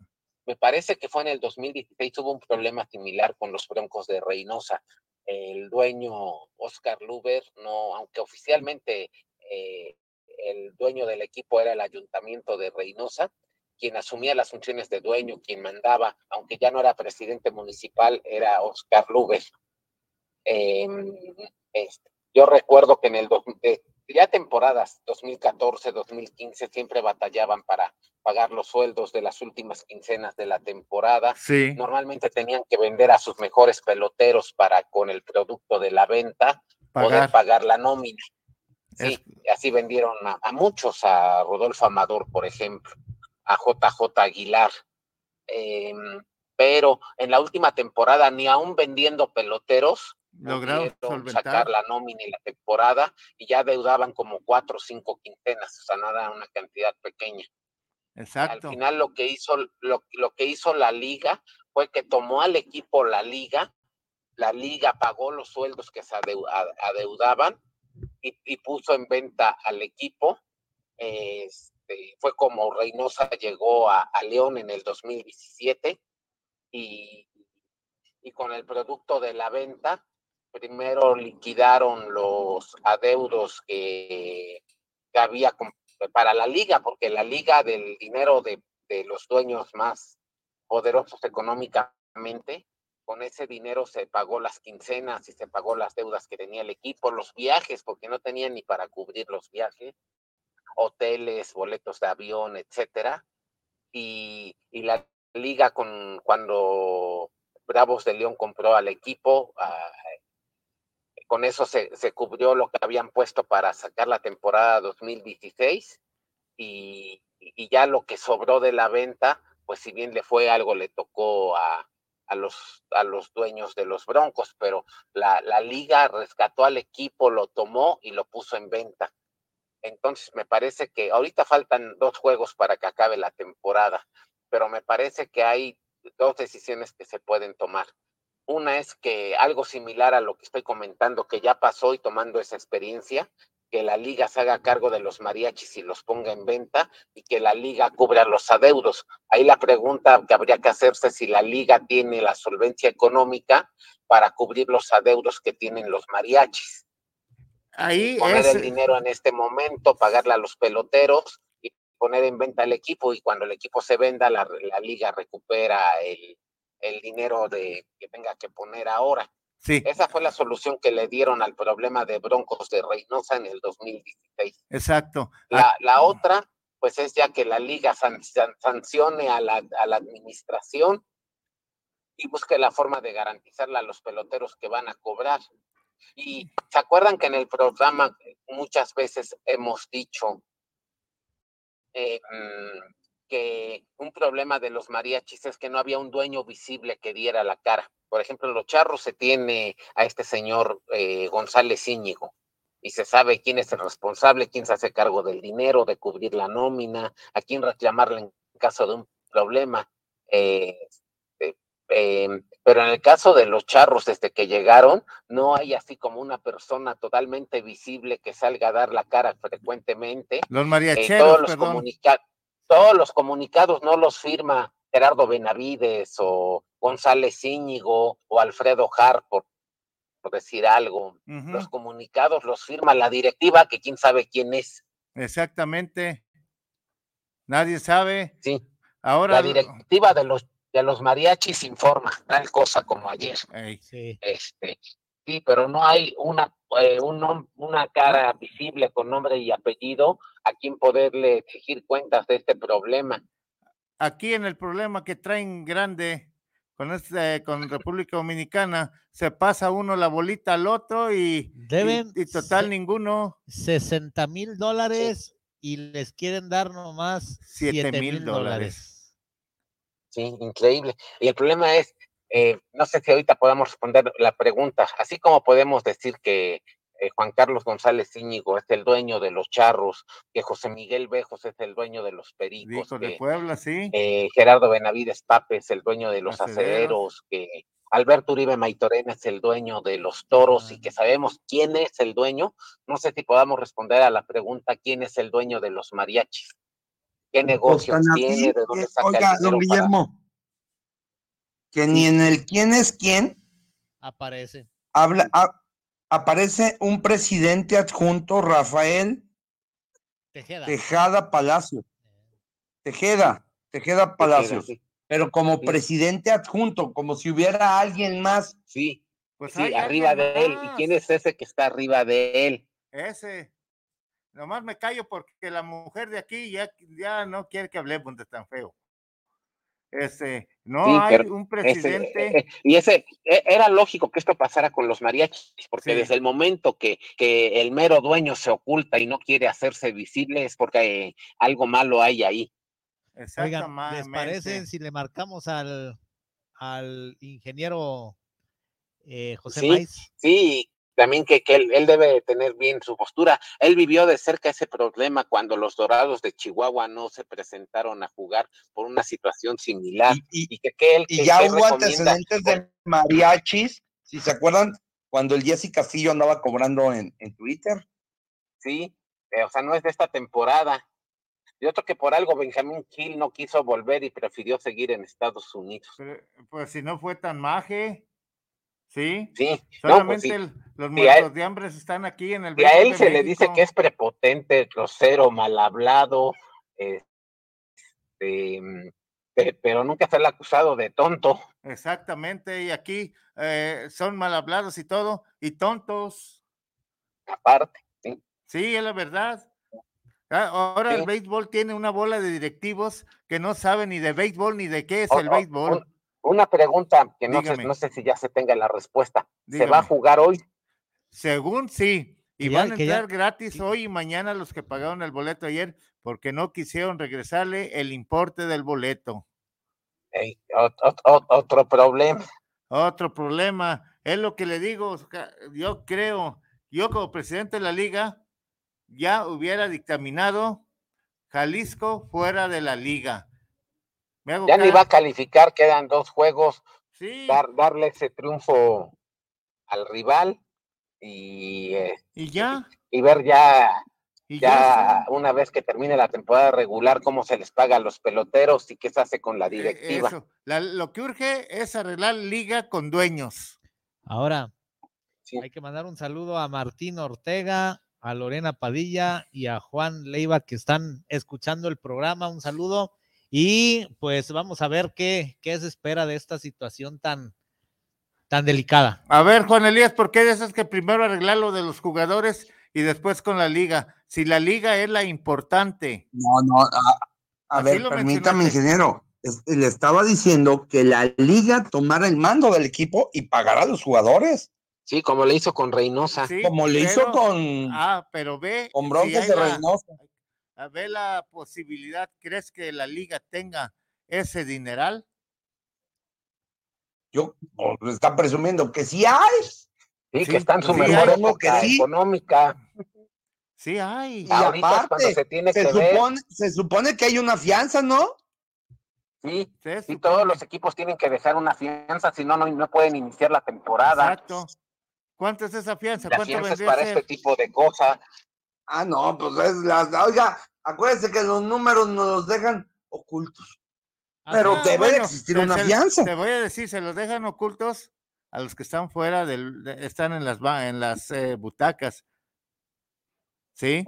Me parece que fue en el 2016 hubo un problema similar con los Broncos de Reynosa. El dueño Oscar Luber, no, aunque oficialmente eh, el dueño del equipo era el ayuntamiento de Reynosa, quien asumía las funciones de dueño, quien mandaba, aunque ya no era presidente municipal, era Oscar Luber. Em, este, yo recuerdo que en el ya temporadas 2014, 2015 siempre batallaban para pagar los sueldos de las últimas quincenas de la temporada. Sí. Normalmente tenían que vender a sus mejores peloteros para con el producto de la venta poder pagar la nómina. Sí, así vendieron a, a, muchos, a Rodolfo Amador, por ejemplo, a JJ Aguilar. Eh, pero en la última temporada, ni aún vendiendo peloteros, lograron sacar la nómina y la temporada y ya deudaban como cuatro o cinco quincenas, o sea, nada, una cantidad pequeña. Exacto. Al final lo que hizo, lo, lo que hizo la liga fue que tomó al equipo la liga, la liga pagó los sueldos que se adeudaban y, y puso en venta al equipo. Este, fue como Reynosa llegó a, a León en el 2017 y, y con el producto de la venta primero liquidaron los adeudos que, había para la liga, porque la liga del dinero de, de los dueños más poderosos económicamente, con ese dinero se pagó las quincenas y se pagó las deudas que tenía el equipo, los viajes, porque no tenían ni para cubrir los viajes, hoteles, boletos de avión, etcétera. Y, y la liga con cuando Bravos de León compró al equipo, con eso se, se, cubrió lo que habían puesto para sacar la temporada 2016 y, y, ya lo que sobró de la venta, pues si bien le fue algo, le tocó a, a, los, a los dueños de los Broncos, pero la, la liga rescató al equipo, lo tomó y lo puso en venta. Entonces me parece que ahorita faltan dos juegos para que acabe la temporada, pero me parece que hay dos decisiones que se pueden tomar. Una es que algo similar a lo que estoy comentando, que ya pasó y tomando esa experiencia, que la liga se haga cargo de los mariachis y los ponga en venta y que la liga cubra los adeudos. Ahí la pregunta que habría que hacerse si la liga tiene la solvencia económica para cubrir los adeudos que tienen los mariachis. Ahí poner es... el dinero en este momento, pagarle a los peloteros y poner en venta el equipo y cuando el equipo se venda, la, la liga recupera el, el dinero de que tenga que poner ahora. Sí. Esa fue la solución que le dieron al problema de Broncos de Reynosa en el 2016. Exacto. La, la otra, pues es ya que la liga san, san, sancione a la, a la administración y busque la forma de garantizarle a los peloteros que van a cobrar. Y se acuerdan que en el programa muchas veces hemos dicho eh, que un problema de los mariachis es que no había un dueño visible que diera la cara. Por ejemplo, en los charros se tiene a este señor eh, González Íñigo y se sabe quién es el responsable, quién se hace cargo del dinero, de cubrir la nómina, a quién reclamarle en caso de un problema. Eh, eh, pero en el caso de los charros, desde que llegaron, no hay así como una persona totalmente visible que salga a dar la cara frecuentemente. Los mariacheros, todos, los perdón. Todos los comunicados no los firma Gerardo Benavides o González Íñigo o Alfredo Har, por, por decir algo. Uh -huh. Los comunicados los firma la directiva, que quién sabe quién es. Exactamente. Nadie sabe. Sí. Ahora la directiva de los de los mariachis informa tal cosa como ayer. Ey, sí. Este, sí, pero no hay una, eh, un, una cara visible con nombre y apellido a quien poderle exigir cuentas de este problema. Aquí en el problema que traen grande con este, con República Dominicana, se pasa uno la bolita al otro y, Deben y, y total se, ninguno. 60 mil dólares sí. y les quieren dar nomás 7 mil dólares. Sí, increíble. Y el problema es, eh, no sé si ahorita podamos responder la pregunta, así como podemos decir que eh, Juan Carlos González Íñigo es el dueño de los charros, que José Miguel Bejos es el dueño de los pericos, que, de Puebla, sí. eh, Gerardo Benavides Pape es el dueño de los acederos, acederos que Alberto Uribe Maitorena es el dueño de los toros ah. y que sabemos quién es el dueño, no sé si podamos responder a la pregunta quién es el dueño de los mariachis qué negocios pues tiene, de dónde saca Oiga, el don Guillermo, para... que ni en el quién es quién aparece. habla, a- aparece un presidente adjunto, Rafael Tejeda. Tejada Palacio. Tejeda, Tejeda Palacios. sí. Pero como Sí. presidente adjunto, como si hubiera alguien más. Sí, Pues sí, arriba de él. ¿Y quién es ese que está arriba de él? Ese. Nomás me callo porque la mujer de aquí ya, ya no quiere que hablemos de tan feo. Ese, no Sí, hay pero un ese- presidente. eh, y ese, e- era lógico que esto pasara con los mariachis, porque Sí. desde el momento que, que el mero dueño se oculta y no quiere hacerse visible es porque eh, algo malo hay ahí. Oigan, ¿les parece si le marcamos al, al ingeniero eh, José Sí, Maiz? sí, también que, que él, él debe tener bien su postura. Él vivió de cerca ese problema cuando los Dorados de Chihuahua no se presentaron a jugar por una situación similar. Y, Y, que, que él y que- ya hubo antecedentes de mariachis, si se acuerdan, cuando el Jesse Castillo andaba cobrando en, en Twitter. Sí, eh, o sea, no es de esta temporada. Y otro que por algo Benjamín Gil no quiso volver y prefirió seguir en Estados Unidos. Pero, pues si no fue tan maje. Sí. Sí, no, pues Solamente sí. el- los él- muertos de hambre están aquí en el Y a él se le dice que es prepotente, grosero, mal hablado, este, pe- pero nunca se le ha acusado de tonto. Exactamente, y aquí eh, son mal hablados y todo, y tontos. Aparte, sí. Sí, es la verdad. Ah, Ahora el béisbol tiene una bola de directivos que no saben ni de béisbol ni de qué es O- el béisbol. un- una pregunta que no sé, Dígame. no sé si ya se tenga la respuesta. ¿Se va a jugar hoy? Según sí, y ya- van a ya- entrar gratis hoy y mañana los que pagaron el boleto ayer porque no quisieron regresarle el importe del boleto. Ey, ot- ot- ot- otro problema. Otro problema, es lo que le digo, yo creo, yo como presidente de la liga ya hubiera dictaminado Jalisco fuera de la liga. Me hago Ya ni va a calificar, quedan dos juegos, Sí, dar, darle ese triunfo al rival y, eh, y ya, y ver ya y ya ya. una vez que termine la temporada regular, cómo se les paga a los peloteros y qué se hace con la Eh, directiva. Eso, la- lo que urge es arreglar liga con dueños. Ahora, Sí. hay que mandar un saludo a Martín Ortega, a Lorena Padilla y a Juan Leiva que están escuchando el programa. Un saludo. Y pues vamos a ver qué, qué se espera de esta situación tan, tan delicada. A ver, Juan Elías, ¿por qué dices que primero arreglar lo de los jugadores y después con la liga? Si la liga es la importante. No, no, a, a ver, permítame, ingeniero. Es- le estaba diciendo que la liga tomara el mando del equipo y pagara a los jugadores, Sí, como le hizo con Reynosa. Sí, como le hizo con, Ah, pero ve. con Broncos de la- Reynosa. A ver la posibilidad, ¿crees que la liga tenga ese dineral? Yo, o está presumiendo que sí hay. Sí, Sí, que está en su sí, mejor hay. época Que sí. económica. Sí hay. Y Ahorita aparte, se tiene se que ver. supone, se supone que hay una fianza, ¿no? Sí, y todos los equipos tienen que dejar una fianza, si no, no, no pueden iniciar la temporada. Exacto. ¿Cuánto es esa fianza? La ¿Cuánto fianza es para ser? este tipo de cosas. Ah, no, pues es la, oiga, acuérdense que los números nos los dejan ocultos. Pero Ah, debe de bueno, existir una se- fianza. Te voy a decir, se los dejan ocultos a los que están fuera del, de- están en las en las eh, butacas. ¿Sí?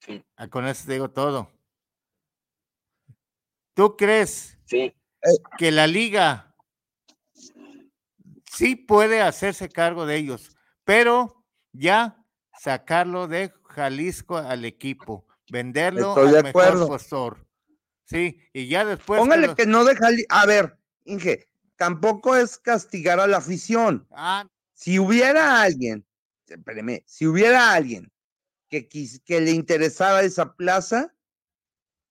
Sí. Ah, Con eso te digo todo. ¿Tú crees Sí, que la liga sí puede hacerse cargo de ellos, pero ya sacarlo de Jalisco al equipo, venderlo Estoy al de mejor acuerdo. postor. Sí, y ya después. que Póngale los- que no deja. li- A ver, Inge, tampoco es castigar a la afición. Ah, Si hubiera alguien, espéreme, si hubiera alguien que, quis- que le interesara esa plaza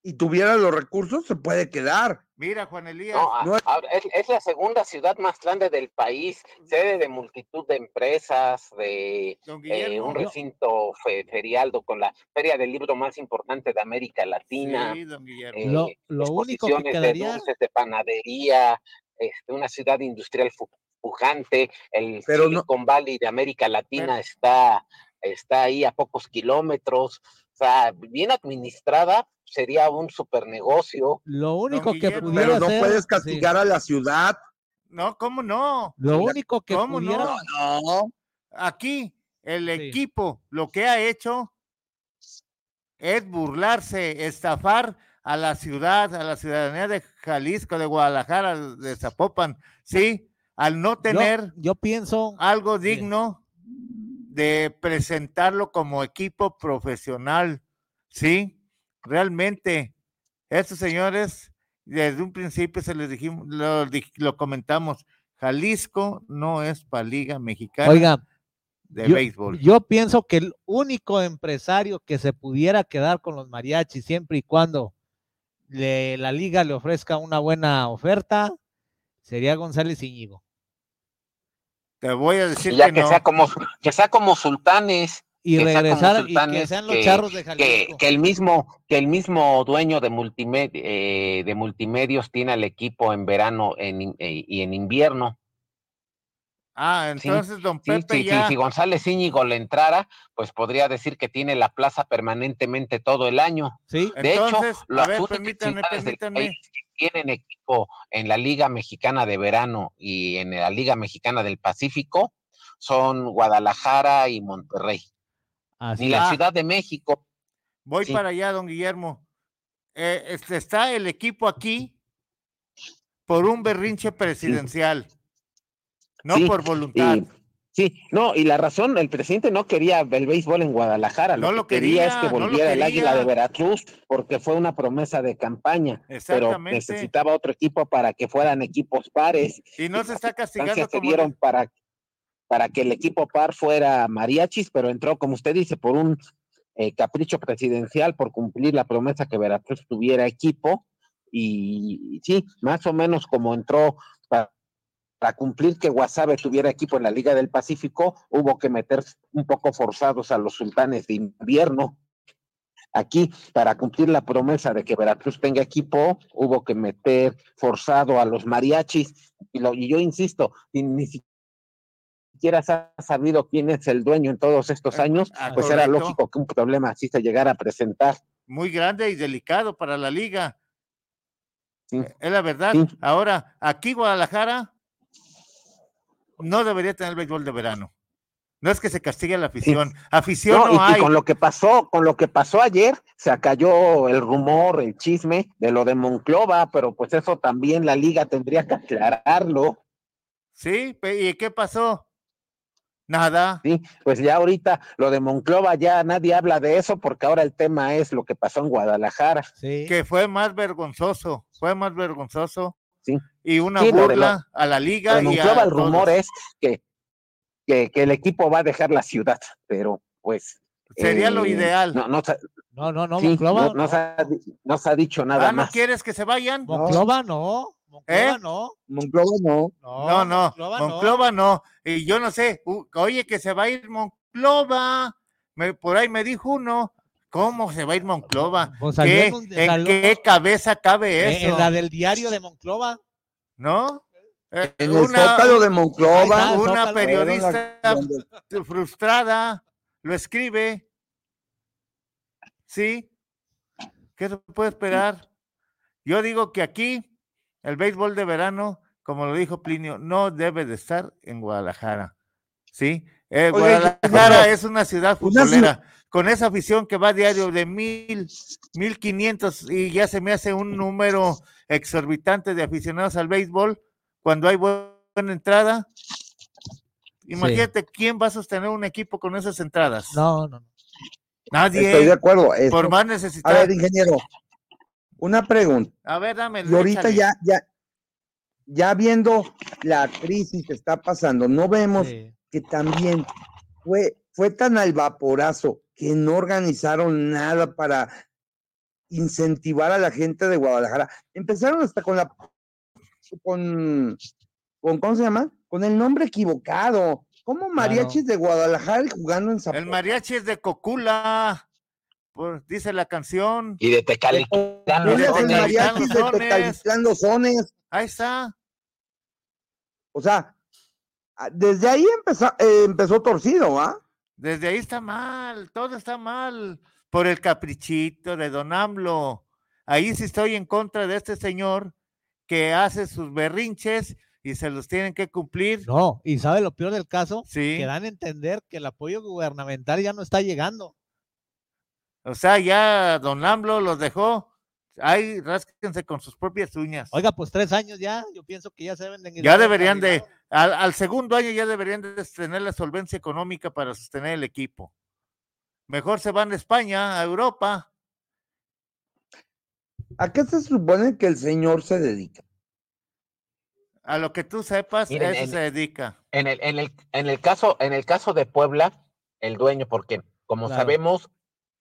y tuviera los recursos, se puede quedar. Mira, Juan Elías. no, es- ahora, es, es la segunda ciudad más grande del país, sede de multitud de empresas, de eh, un recinto fe- ferial con la feria del libro más importante de América Latina. Sí, don Guillermo. eh, Lo- lo único que quedaría- de dulces de panadería, este, una ciudad industrial pujante, el Pero no- Silicon Valley de América Latina está, está ahí a pocos kilómetros, o sea, bien administrada sería un super negocio. Lo único que Guillermo. pudiera Pero no hacer, puedes sí. castigar a la ciudad. No, ¿cómo no? Lo único que ¿Cómo pudiera- no? No, Aquí el equipo lo que ha hecho es burlarse, estafar a la ciudad, a la ciudadanía de Jalisco, de Guadalajara, de Zapopan, sí, al no tener yo, pienso algo digno de presentarlo como equipo profesional, sí, realmente, estos señores, desde un principio se les dijimos, lo, lo comentamos, Jalisco no es para Liga Mexicana Oiga, de yo, béisbol. yo pienso que el único empresario que se pudiera quedar con los mariachis siempre y cuando le- la liga le ofrezca una buena oferta sería González Íñigo. Te voy a decir ya que, que, no. sea como, que sea como sultanes. Y que regresar y que Sultanes, sean los charros de que, Jalisco. que el mismo, que el mismo dueño de, multimed- eh, de multimedios tiene al equipo en verano en eh, y en invierno. Ah, Sí, entonces don Sí, Pepe sí, sí, ya. si González Íñigo le entrara, pues podría decir que tiene la plaza permanentemente todo el año. Sí. De Entonces, hecho, a las ver, permítanme, ciudades del permítanme. país que tienen equipo en la Liga Mexicana de Verano y en la Liga Mexicana del Pacífico son Guadalajara y Monterrey. Así Ni la. Ciudad de México. Voy Sí. para allá, don Guillermo. Eh, este, está el equipo aquí por un berrinche presidencial, no Sí, por voluntad. Y, sí, no, y la razón, el presidente no quería el béisbol en Guadalajara, No lo, lo que quería, es quería, que no lo volviera el águila de. Veracruz, porque fue una promesa de campaña, pero Exactamente. necesitaba otro equipo para que fueran equipos pares. Y no se está castigando como dieron para, para que el equipo par fuera mariachis, pero entró, como usted dice, por un eh, capricho presidencial, por cumplir la promesa que Veracruz tuviera equipo. Y, sí, más o menos como entró para, cumplir que Guasave tuviera equipo en la Liga del Pacífico, hubo que meter un poco forzados a los sultanes de invierno. Aquí, para cumplir la promesa de que Veracruz tenga equipo, hubo que meter forzado a los mariachis. Y, lo, y yo insisto, ni siquiera se ha sabido quién es el dueño en todos estos años, ah, pues era lógico que un problema así se llegara a presentar. muy grande y delicado para la liga. Sí. Es la verdad. Sí. Ahora, aquí Guadalajara no debería tener béisbol de verano. No es que se castigue a la afición. Afición No, no, y, con lo que pasó, con lo que pasó ayer, se cayó el rumor, el chisme de lo de Monclova, pero pues eso también la liga tendría que aclararlo. Sí, ¿y qué pasó? Nada. Sí, pues ya ahorita lo de Monclova ya nadie habla de eso porque ahora el tema es lo que pasó en Guadalajara. Sí. Que fue más vergonzoso. Fue más vergonzoso. Sí. Y una Sí, lo burla lo- a la Lo liga y a Monclova el rumor todos. es que, que, que el equipo va a dejar la ciudad, pero pues Sería lo eh, ideal. No, no, No, no, no, sí, Monclova. no, no se ha, no se ha dicho nada Ah, ¿no más. quieres que se vayan? Monclova no. Monclova ¿Eh? no. Monclova no. No, no, Monclova no. Monclova no. Y yo no sé, oye, que se va a ir Monclova. Me- por ahí me dijo uno, ¿cómo se va a ir Monclova? Pues salió ¿Qué- en un- ¿En salió- qué cabeza cabe Eh, eso? En la del diario de Monclova. ¿No? Eh, En el Zócalo de Monclova. Una Zócalo. periodista frustrada lo escribe. Sí. ¿Qué se puede esperar? Yo digo que aquí el béisbol de verano, como lo dijo Plinio, no debe de estar en Guadalajara. ¿Sí? Eh, Oye, Guadalajara es una ciudad una futbolera. Con esa afición que va diario de mil, mil quinientos y ya se me hace un número exorbitante de aficionados al béisbol cuando hay buena entrada. Imagínate quién va a sostener un equipo con esas entradas. No, no, no. Nadie. Estoy de acuerdo. esto- Por más A necesidad. ver, ingeniero, una pregunta. A ver, dame. Y ahorita échale. ya, ya, ya viendo la crisis que está pasando, no vemos Sí. Que también fue, fue tan al vaporazo que no organizaron nada para incentivar a la gente de Guadalajara. Empezaron hasta con la con, con ¿cómo se llama? Con el nombre equivocado. ¿Cómo mariachis de Guadalajara y jugando en El Zapopan? mariachi es de Cocula. Pues, dice la canción. Y de Tecalitlán. ¿no? el mariachis de. Tecalitlán Lozones. Ahí está. O sea, desde ahí empezó, eh, empezó torcido, ¿ah? Desde ahí está mal. Todo está mal. Por el caprichito de Don AMLO. Ahí sí estoy en contra de este señor que hace sus berrinches y se los tienen que cumplir. No, y sabe lo peor del caso, Sí. que dan a entender que el apoyo gubernamental ya no está llegando. O sea, ya don AMLO los dejó. Ahí rásquense con sus propias uñas. Oiga, pues tres años ya, yo pienso que ya se deben de Ya deberían de, al, al segundo año ya deberían de tener la solvencia económica para sostener el equipo. Mejor se van a España, a Europa. ¿A qué se supone que el señor se dedica? A lo que tú sepas, Miren, a eso en- se dedica. En el, en el, en el caso, en el caso de Puebla, el dueño, porque como Claro. sabemos,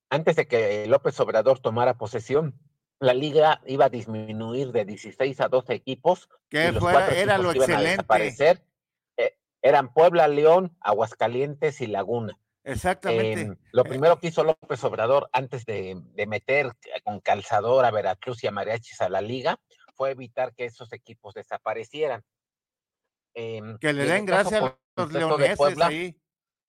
antes de que López Obrador tomara posesión, la liga iba a disminuir de 16 a 12 equipos. Que era lo excelente. eh, eran Puebla, León, Aguascalientes y Laguna. Exactamente. Em, lo primero que hizo López Obrador antes de, de meter eh, con calzador a Veracruz y a Mariachis a la liga fue evitar que esos equipos desaparecieran. Em, que le den gracias a los concreto de leoneses Puebla, ahí.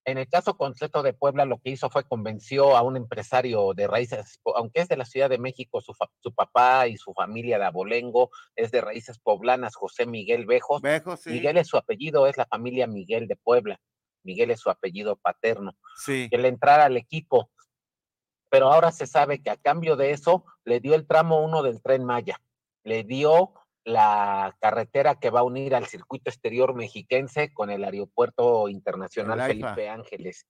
En el caso concreto de Puebla, lo que hizo fue convenció a un empresario de raíces, aunque es de la Ciudad de México, su, fa- su papá y su familia de Abolengo es de raíces poblanas, José Miguel Bejos. Bejos, sí. Miguel es su apellido, es la familia Miguel de Puebla. Miguel es su apellido paterno. Sí. Que le entrara al equipo. Pero ahora se sabe que a cambio de eso le dio el tramo 1 del tren Maya. Le dio la carretera que va a unir al circuito exterior mexiquense con el aeropuerto internacional El. Felipe Ángeles.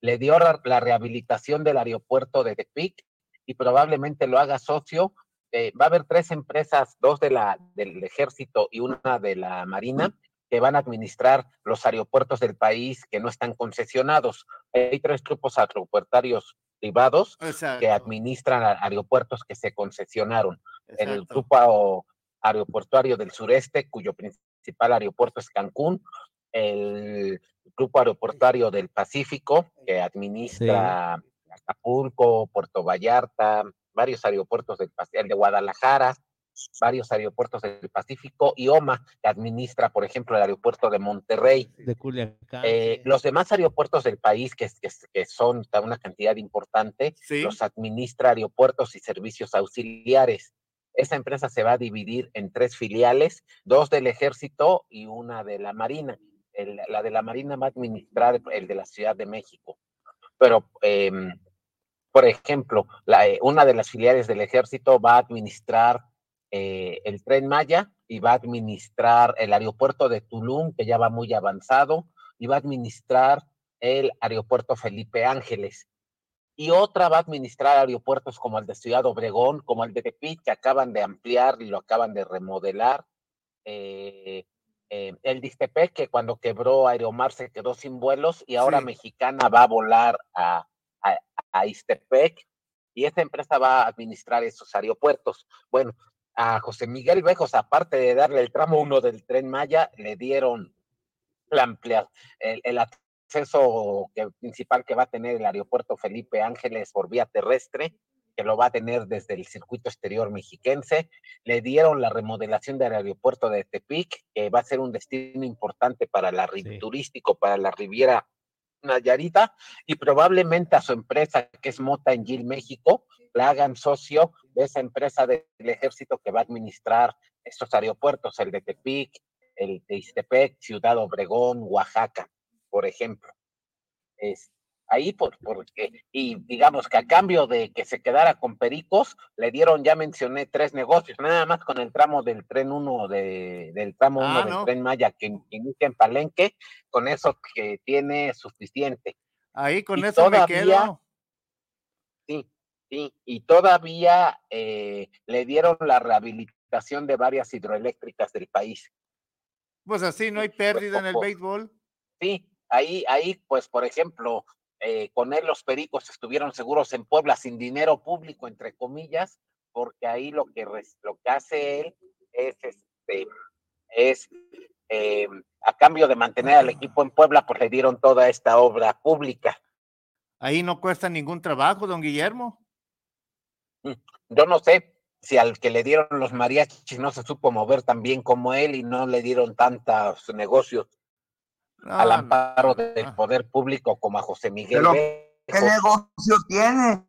Le dio la rehabilitación del aeropuerto de Tepic y probablemente lo haga socio. Eh, va a haber tres empresas, dos de la, del ejército y una de la marina, que van a administrar los aeropuertos del país que no están concesionados. Hay tres grupos aeropuertarios privados que administran aeropuertos que se concesionaron. El Exacto. grupo aeroportuario del sureste, cuyo principal aeropuerto es Cancún, el grupo aeroportuario del Pacífico, que administra Acapulco, Puerto Vallarta, varios aeropuertos del Pacífico, el de Guadalajara, varios aeropuertos del Pacífico, y OMA, que administra, por ejemplo, el aeropuerto de Monterrey. De Culiacán. Eh, los demás aeropuertos del país, que, que, que son una cantidad importante, Sí. los administra aeropuertos y servicios auxiliares. Esa empresa se va a dividir en tres filiales, dos del ejército y una de la marina. La de la marina va a administrar el de la Ciudad de México. Pero, em, por ejemplo, eh, una de las filiales del ejército va a administrar eh, el tren Maya y va a administrar el aeropuerto de Tulum, que ya va muy avanzado, y va a administrar el aeropuerto Felipe Ángeles. Y otra va a administrar aeropuertos como el de Ciudad Obregón, como el de Tepic, que acaban de ampliar y lo acaban de remodelar. Eh, eh, el Distepec, que cuando quebró Aeromar se quedó sin vuelos y ahora Sí. Mexicana va a volar a, a, a y esa empresa va a administrar esos aeropuertos. Bueno, a José Miguel Bejos, aparte de darle el tramo 1 del tren Maya, le dieron la amplia, el, el acceso que- principal que va a tener el aeropuerto Felipe Ángeles por vía terrestre, que lo va a tener desde el circuito exterior mexiquense. Le dieron la remodelación del aeropuerto de Tepic, que va a ser un destino importante para la ri- turístico, para la Riviera Nayarita, y probablemente a su empresa, que es Mota en Gil México, la hagan socio de esa empresa del ejército que va a administrar estos aeropuertos, el de Tepic, el de Ixtepec, Ciudad Obregón, Oaxaca, por ejemplo. Es, ahí por, porque, y digamos que a cambio de que se quedara con Pericos, le dieron, ya mencioné, tres negocios, nada más con el tramo del tren 1 de, del tramo 1 Ah, del no. tren Maya que in- inicia en Palenque, con eso que tiene suficiente. Ahí con Y eso me todavía- quedo. Sí, sí, y todavía eh, le dieron la rehabilitación de varias hidroeléctricas del país. Pues así no hay pérdida en el béisbol. Sí, ahí, ahí, pues, por ejemplo, eh, con él los pericos estuvieron seguros en Puebla sin dinero público, entre comillas, porque ahí lo que, lo que hace él es, este, es eh, a cambio de mantener al equipo en Puebla, pues le dieron toda esta obra pública. Ahí no cuesta ningún trabajo, don Guillermo. Yo no sé si al que le dieron los mariachis no se supo mover tan bien como él y no le dieron tantos negocios al No, amparo del poder público como a José Miguel. Pero. ¿qué negocio tiene?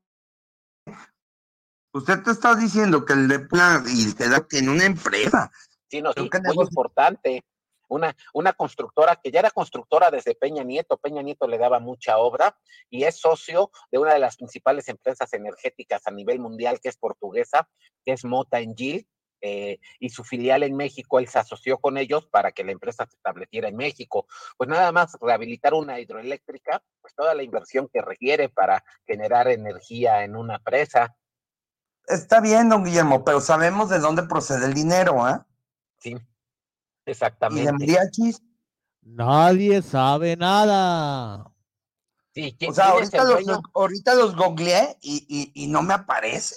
Usted te está diciendo que el de plan y te da que en una empresa. Sí, no, sí, ¿qué muy negocio? importante. una, una constructora que ya era constructora desde Peña Nieto. Peña Nieto le daba mucha obra y es socio de una de las principales empresas energéticas a nivel mundial, que es portuguesa, que es Mota Engil. Eh, y su filial en México, él se asoció con ellos para que la empresa se estableciera en México. Pues nada más rehabilitar una hidroeléctrica, pues toda la inversión que requiere para generar energía en una presa. Está bien, don Guillermo, pero sabemos de dónde procede el dinero, ¿ah? Sí, ¿Y exactamente. de mariachis? Nadie sabe nada. Sí, O sea, ahorita los, ahorita los googleé y, y, y no me aparece.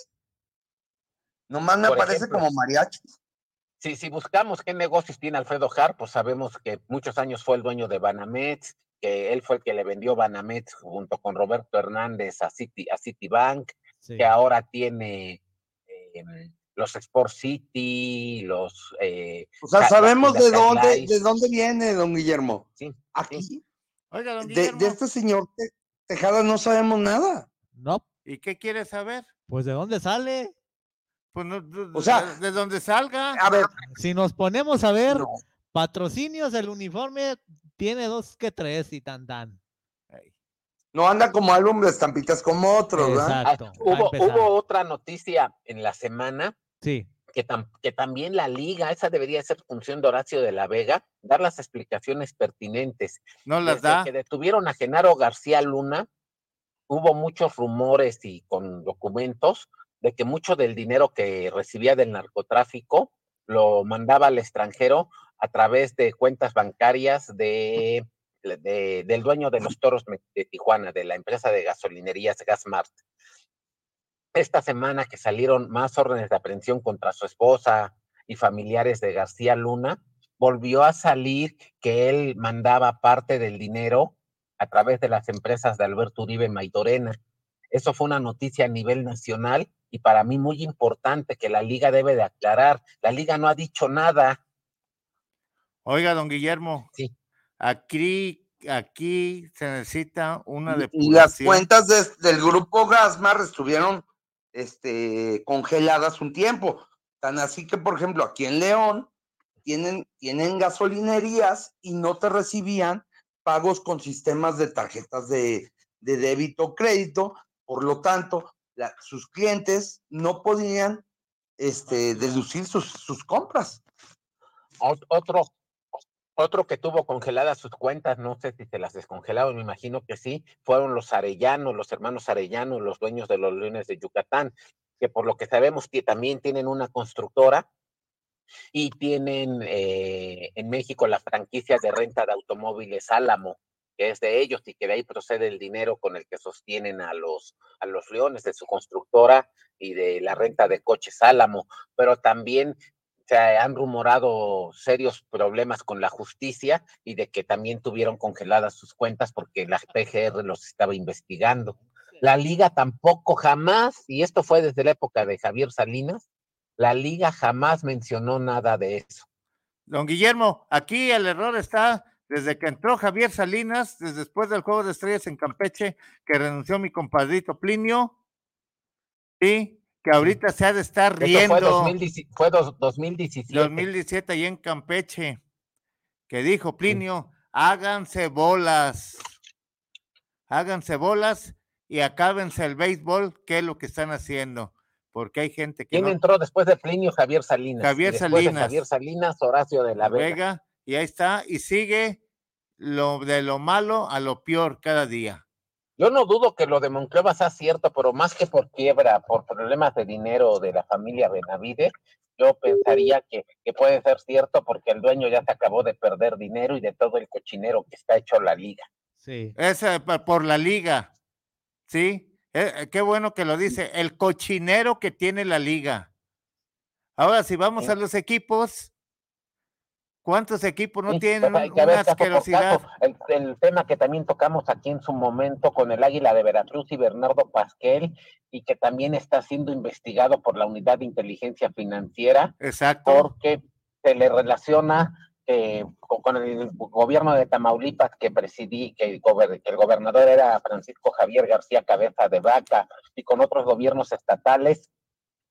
Nomás me Por aparece ejemplo. como mariachis. Sí, si buscamos qué negocios tiene Alfredo Har, pues sabemos que muchos años fue el dueño de Banamex, que él fue el que le vendió Banamex junto con Roberto Hernández a City, a Citibank, Sí. que ahora tiene eh, los Sport City, los... eh, O sea, sabemos de dónde, de dónde viene, don Guillermo. Sí, Aquí, Oiga, don de, Guillermo, de este señor Te- Tejada no sabemos nada. No, ¿y qué quiere saber? pues ¿de dónde sale? Pues no, de, O sea, de- de donde salga. A ver, Si nos ponemos a ver, no. patrocinios, el uniforme tiene dos que tres y tan tan. No anda como álbum de estampitas como otros, ¿verdad? Ah, Exacto. para hubo, hubo otra noticia en la semana Sí, que, tam- que también la liga, esa debería ser función de Horacio de la Vega, dar las explicaciones pertinentes. No las Desde da. que detuvieron a Genaro García Luna, hubo muchos rumores y con documentos de que mucho del dinero que recibía del narcotráfico lo mandaba al extranjero a través de cuentas bancarias de, de- del dueño de los toros de Tijuana, de la empresa de gasolinerías Gasmart. Esta semana que salieron más órdenes de aprehensión contra su esposa y familiares de García Luna, volvió a salir que él mandaba parte del dinero a través de las empresas de Alberto Uribe Maidorena. Eso fue una noticia a nivel nacional y para mí muy importante que la liga debe de aclarar. La liga no ha dicho nada. Oiga, don Guillermo, Sí. aquí, aquí se necesita una Y- Y las depuración. cuentas de- del grupo Gasmar estuvieron este, congeladas un tiempo. Tan así que, por ejemplo, aquí en León tienen, tienen gasolinerías y no te recibían pagos con sistemas de tarjetas de, de débito o crédito. Por lo tanto, sus clientes no podían este, deducir sus, sus compras. Ot- Otro, otro que tuvo congeladas sus cuentas, no sé si se las descongelaron, me imagino que sí, fueron los Arellano, los hermanos Arellano, los dueños de los Leones de Yucatán, que por lo que sabemos que también tienen una constructora y tienen eh, en México la franquicia de renta de automóviles Álamo, que es de ellos y que de ahí procede el dinero con el que sostienen a los, a los leones de su constructora y de la renta de coches Álamo, pero también se han rumorado serios problemas con la justicia y de que también tuvieron congeladas sus cuentas porque la PGR los estaba investigando. La liga tampoco jamás, y esto fue desde la época de Javier Salinas, la liga jamás mencionó nada de eso. Don Guillermo, aquí el error está desde que entró Javier Salinas, desde después del Juego de Estrellas en Campeche, que renunció mi compadrito Plinio, sí, que ahorita se ha de estar fue, riendo. 2017, fue dos- 2017. 2017 ahí en Campeche, que dijo Plinio, háganse bolas, háganse bolas y acábense el béisbol, que es lo que están haciendo, porque hay gente que ¿Quién no entró después de Plinio? Javier Salinas. Javier Después de Salinas. Javier Salinas, Horacio de la Vega. Vega, y ahí está, y sigue lo de lo malo a lo peor cada día. Yo no dudo que lo de Monclova sea cierto, pero más que por quiebra, por problemas de dinero de la familia Benavides, yo pensaría que, que puede ser cierto porque el dueño ya se acabó de perder dinero y de todo el cochinero que está hecho la liga. sí. Es por la liga, ¿sí? Eh, eh, qué bueno que lo dice, el cochinero que tiene la liga. Ahora, si vamos Sí. a los equipos, ¿cuántos equipos no Sí, tienen hay que una asquerosidad? caso. El, el tema que también tocamos aquí en su momento con el Águila de Veracruz y Bernardo Pasquel, y que también está siendo investigado por la Unidad de Inteligencia Financiera, Exacto. porque se le relaciona eh, con, con el gobierno de Tamaulipas que presidí, que el, gober- que el gobernador era Francisco Javier García Cabeza de Vaca, y con otros gobiernos estatales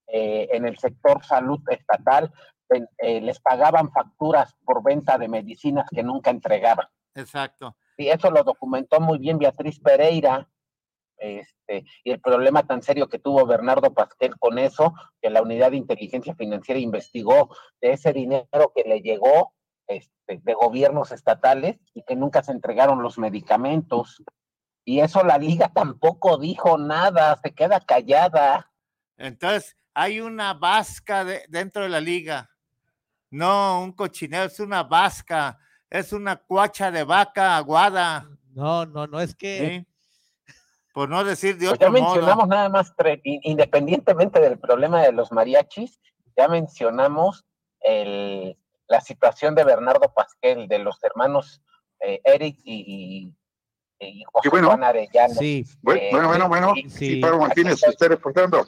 eh, en el sector salud estatal, eh, les pagaban facturas por venta de medicinas que nunca entregaban. Exacto. Y eso lo documentó muy bien Beatriz Pereira, este, y el problema tan serio que tuvo Bernardo Pasquel con eso, que la unidad de inteligencia financiera investigó de ese dinero que le llegó este, de gobiernos estatales y que nunca se entregaron los medicamentos. Y eso la liga tampoco dijo nada, se queda callada. Entonces, hay una vasca dentro de la liga. No, un cochinero, es una vasca, es una cuacha de vaca aguada. No, no, no es que. Por no decir de pues otro ya mencionamos nada más, independientemente del problema de los mariachis, ya mencionamos el, la situación de Bernardo Pasquel, de los hermanos eh, Eric y, y, José bueno, Juan Arellano. Sí. bueno, bueno, bueno, bueno. Sí. Pablo Martínez, usted reportando.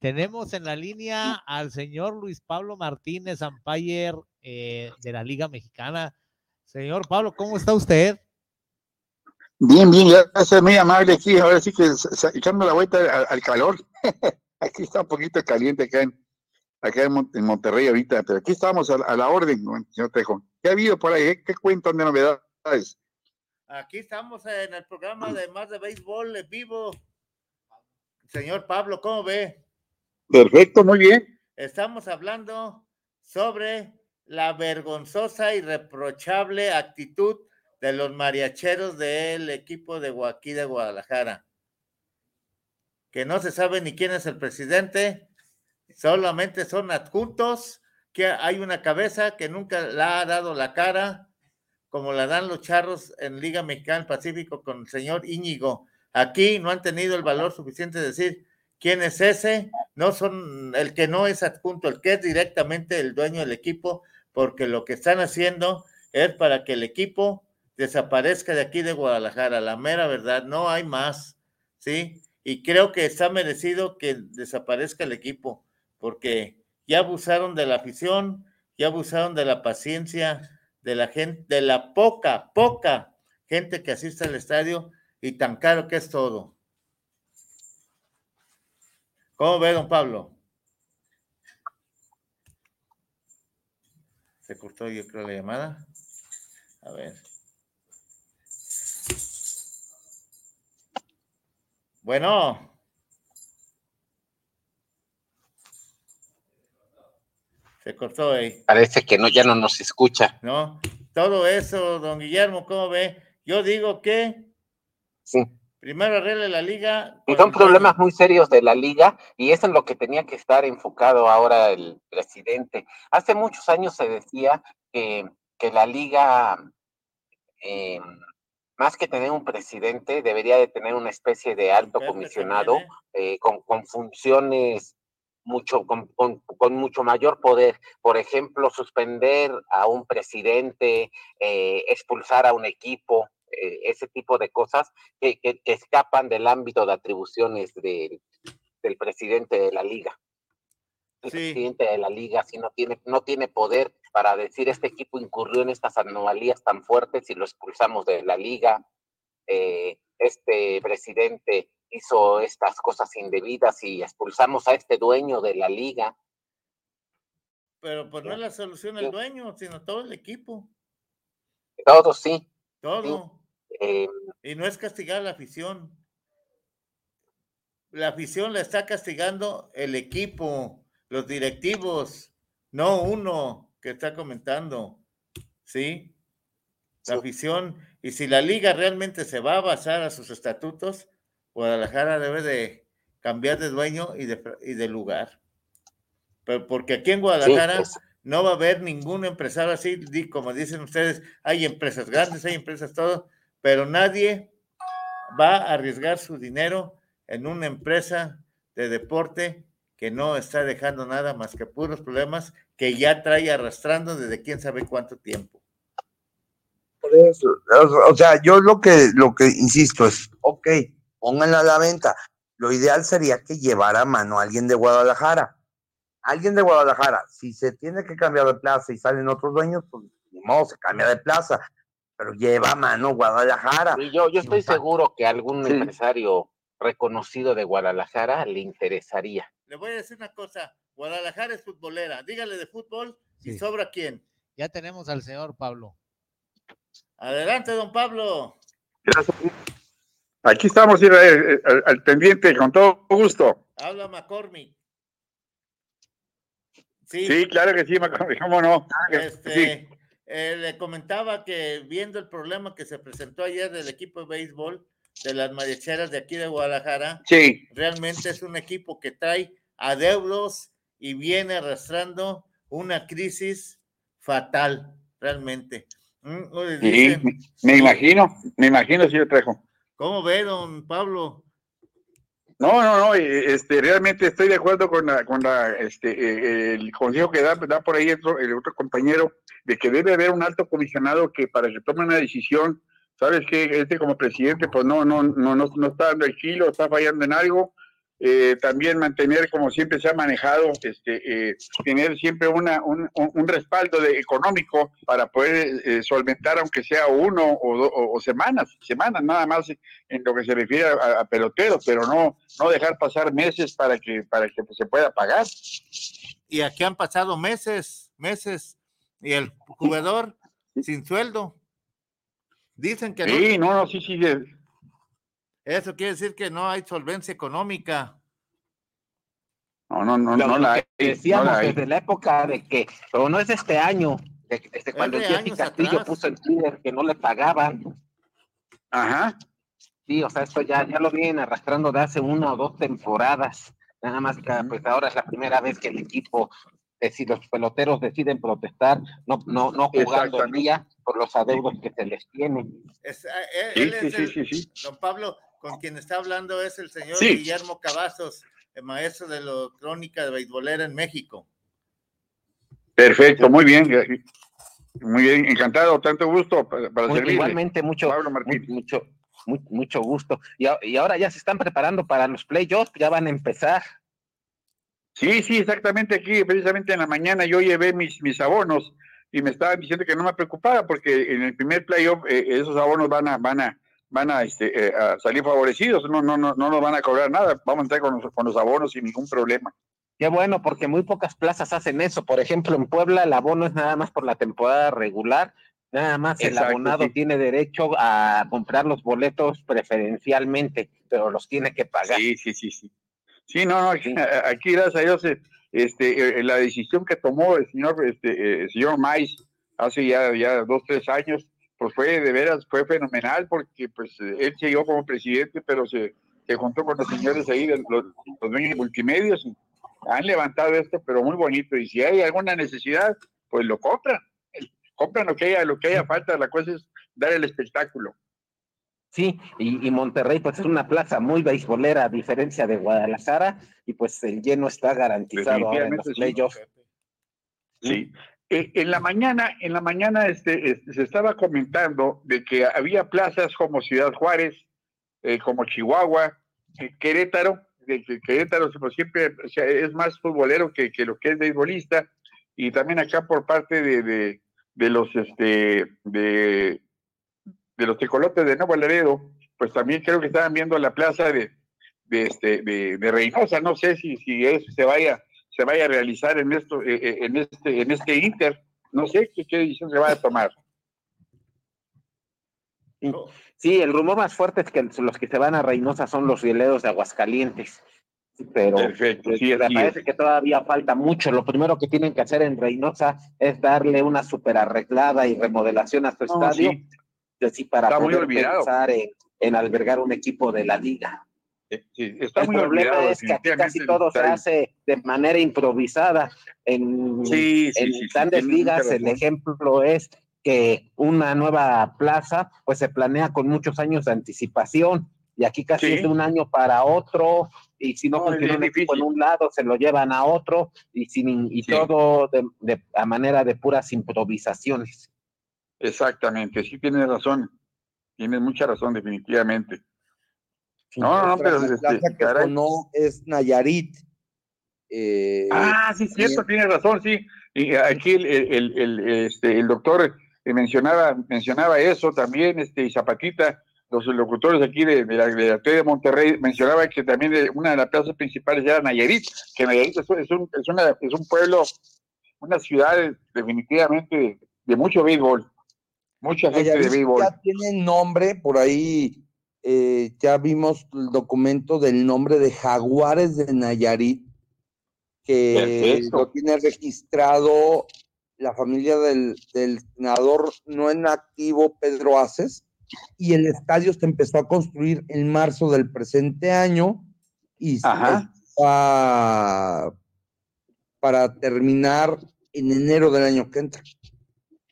Tenemos en la línea al señor Luis Pablo Martínez, umpire eh, de la Liga Mexicana. Señor Pablo, ¿cómo está usted? Bien, bien, gracias, muy amable aquí. Ahora sí que echando la vuelta al, calor. aquí está un poquito caliente acá en, acá en, Monterrey ahorita, pero aquí estamos a, la orden, señor Tejo. ¿Qué ha habido por ahí? ¿Qué cuentan de novedades? Aquí estamos en el programa de Más de Béisbol en vivo. Señor Pablo, ¿cómo ve? Perfecto, muy bien. Estamos hablando sobre la vergonzosa y reprochable actitud de los mariacheros del equipo de aquí de Guadalajara. Que no se sabe ni quién es el presidente, solamente son adjuntos, que hay una cabeza que nunca la ha dado la cara, como la dan los charros en Liga Mexicana Pacífico con el señor Íñigo. Aquí no han tenido el valor suficiente de decir quién es ese, no son el que no es adjunto, el que es directamente el dueño del equipo, porque lo que están haciendo es para que el equipo desaparezca de aquí de Guadalajara, la mera verdad, no hay más, ¿sí? Y creo que está merecido que desaparezca el equipo, porque ya abusaron de la afición, ya abusaron de la paciencia de la gente, de la poca, poca gente que asiste al estadio y tan caro que es todo. ¿Cómo ve, don Pablo? Se cortó, yo creo, la llamada. A ver. Bueno. Se cortó ahí. Parece que no, ya no nos escucha. No, todo eso, don Guillermo, ¿cómo ve? Yo digo que sí. Primero arregle la liga. Son problemas muy serios de la liga y eso es lo que tenía que estar enfocado ahora el presidente. Hace muchos años se decía que, que la liga eh, más que tener un presidente, debería de tener una especie de alto comisionado eh, con, funciones mucho, con, mucho mayor poder. Por ejemplo, suspender a un presidente, eh, expulsar a un equipo, eh, ese tipo de cosas que, escapan del ámbito de atribuciones del presidente de la liga. El presidente de la liga si no tiene, no tiene poder para decir este equipo incurrió en estas anomalías tan fuertes y lo expulsamos de la liga. Eh, este presidente hizo estas cosas indebidas y expulsamos a este dueño de la liga. Pero pues no es la solución el dueño, sino todo el equipo. Todo, sí. Todo. Eh, y no es castigar a la afición. La afición la está castigando el equipo, los directivos, no uno que está comentando, ¿sí? La afición, y si la liga realmente se va a basar a sus estatutos, Guadalajara debe de cambiar de dueño y de, y de lugar. Pero porque aquí en Guadalajara pues. no va a haber ningún empresario así, como dicen ustedes, hay empresas grandes, hay empresas todo, pero nadie va a arriesgar su dinero en una empresa de deporte que no está dejando nada más que puros problemas que ya trae arrastrando desde quién sabe cuánto tiempo. O sea, yo lo que, lo que insisto es, ok, pónganla a la venta. Lo ideal sería que llevara a mano a alguien de Guadalajara. Alguien de Guadalajara, si se tiene que cambiar de plaza y salen otros dueños, pues ni modo, se cambia de plaza, pero lleva a mano Guadalajara. Y yo, yo estoy seguro que algún empresario reconocido de Guadalajara le interesaría. Le voy a decir una cosa, Guadalajara es futbolera, dígale de fútbol ¿Y Sí. sobra quién? Ya tenemos al señor Pablo. Adelante, don Pablo. Aquí estamos Israel, eh, al, al pendiente, con todo gusto. Habla McCormick. Sí, Sí, claro que sí, cómo no. este, Sí. Eh, le comentaba que viendo el problema que se presentó ayer del equipo de béisbol de las mariacheras de aquí de Guadalajara, Sí. realmente es un equipo que trae adeudos y viene arrastrando una crisis fatal, realmente. Mm, Sí, me- imagino, me imagino, señor Trejo. ¿Cómo ve, don Pablo? No, no, no, eh, este, realmente estoy de acuerdo con la, con la, este, eh, el consejo que da, da por ahí otro- el otro compañero, de que debe haber un alto comisionado que para que tome una decisión, sabes que este como presidente, pues no, no, no, no, no está dando el kilo, está fallando en algo. Eh, también mantener, como siempre se ha manejado, este, eh, tener siempre una, un, respaldo de, económico para poder eh, solventar, aunque sea uno o, do- o- o semanas, semanas nada más en lo que se refiere a, a peloteros, pero no, no dejar pasar meses para que, para que se pueda pagar. Y aquí han pasado meses, meses, y el jugador sin sueldo. Dicen que no. Sí, no, no, sí, sí. Eh, Eso quiere decir que no hay solvencia económica. No, no, no, no la hay. no decíamos la hay. desde la época de que, pero no es este año, de desde cuando de Jesse Castillo atrás. puso en Twitter que no le pagaban. Ajá. Sí, o sea, esto ya, ya lo vienen arrastrando de hace una o dos temporadas. Nada más que pues ahora es la primera vez que el equipo, si los peloteros deciden protestar, no, no, no jugando el día por los adeudos que se les tienen. Es- eh, él- Sí, él sí, es sí, el- sí, sí. Don Pablo, con quien está hablando es el señor Sí. Guillermo Cavazos, el maestro de la crónica de beisbolera en México. Perfecto, muy bien. Muy bien, encantado, tanto gusto para, para Muy- servirle. igualmente, mucho, Pablo mucho, mu- mucho gusto. Y, y ahora ya se están preparando para los playoffs, ya van a empezar. Sí, sí, exactamente aquí, precisamente en la mañana yo llevé mis, mis abonos y me estaban diciendo que no me preocupara porque en el primer playoff eh, esos abonos van a, van a, van a, este, eh, a salir favorecidos, no, no, no, no nos van a cobrar nada, vamos a entrar con los, con los abonos sin ningún problema. Qué bueno, porque muy pocas plazas hacen eso. Por ejemplo, en Puebla el abono es nada más por la temporada regular. Nada más el abonado sí. tiene derecho a comprar los boletos preferencialmente, pero los tiene que pagar. Sí, sí, sí, sí. Sí, no, no, aquí, aquí, gracias a Dios, este, eh, la decisión que tomó el señor, este, eh, el señor Mais hace ya, ya dos, tres años, pues fue de veras, fue fenomenal porque pues él siguió como presidente, pero se, se juntó con los señores ahí, de los, los dueños de multimedios, y han levantado esto, pero muy bonito, y si hay alguna necesidad, pues lo compran, compran lo que haya, lo que haya falta, la cosa es dar el espectáculo. Sí, y, y Monterrey pues es una plaza muy beisbolera a diferencia de Guadalajara y pues el lleno está garantizado ahora en los sí. playoffs. Sí. Eh, en la mañana, en la mañana este, este, se estaba comentando de que había plazas como Ciudad Juárez, eh, como Chihuahua, eh, Querétaro, de que Querétaro siempre es más futbolero que, lo que es beisbolista, y también acá por parte de, de, los este de, los tecolotes de Nuevo Laredo, pues también creo que estaban viendo la plaza de, de este de Reynosa, no sé si, si eso se vaya se vaya a realizar en esto eh, eh, en este en este inter no sé qué, qué decisión se va a tomar Sí. El rumor más fuerte es que los que se van a Reynosa son los rieleros de Aguascalientes. Pero Perfecto, sí, me parece es. que todavía falta mucho. Lo primero que tienen que hacer en Reynosa es darle una super arreglada y remodelación a su No, estadio, sí. así para Está muy poder pensar en, en albergar un equipo de la liga. Está el muy problema olvidado, es que aquí casi todo se hace de manera improvisada. En, Sí, sí, en sí, grandes ligas. El ejemplo es que una nueva plaza pues se planea con muchos años de anticipación y aquí casi es de un año para otro y si no, No, un equipo en un lado se lo llevan a otro y sin y todo de, de- a manera de puras improvisaciones. exactamente sí tienes razón. Tienes mucha razón definitivamente no no no pero la este, plaza que caray. sonó es Nayarit. Eh, Ah, sí, cierto, tiene razón, sí. Y aquí el, el, el, el, este, el doctor eh, mencionaba, mencionaba eso también, este, y Zapatita, los locutores aquí de, de la, de la de Monterrey, mencionaba que también una de las plazas principales era Nayarit, que Nayarit es, un- es un, es, una- es un pueblo una ciudad definitivamente de, de mucho béisbol. Mucha gente de béisbol. ya tiene nombre, por ahí eh, ya vimos el documento del nombre de Jaguares de Nayarit, que lo tiene registrado la familia del, del senador no en activo Pedro Aces, y el estadio se empezó a construir en marzo del presente año y Ajá. para terminar en enero del año que entra.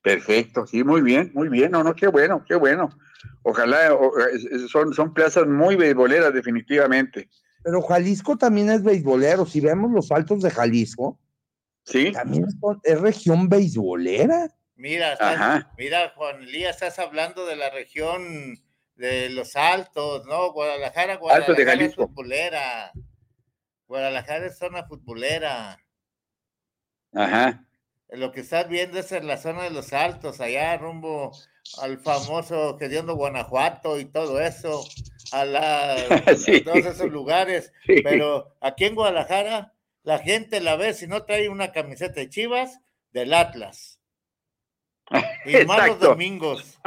Perfecto, sí, muy bien, muy bien. No, no, qué bueno, qué bueno. Ojalá, o- es- es- son, son plazas muy beisboleras definitivamente. Pero Jalisco también es beisbolero. Si vemos los altos de Jalisco, sí. también son- es región beisbolera. Mira, estás- Ajá. mira, Juan Elías, estás hablando de la región de los Altos, ¿no? Guadalajara, Altos Guadalajara de es Jalisco. futbolera. Guadalajara es zona futbolera. Ajá. Lo que estás viendo es en la zona de los Altos, allá rumbo al famoso Gediondo, Guanajuato y todo eso, a la, Sí. todos esos lugares. Sí. Pero aquí en Guadalajara, la gente la ve si no trae una camiseta de Chivas del Atlas. Y más los Exacto. domingos.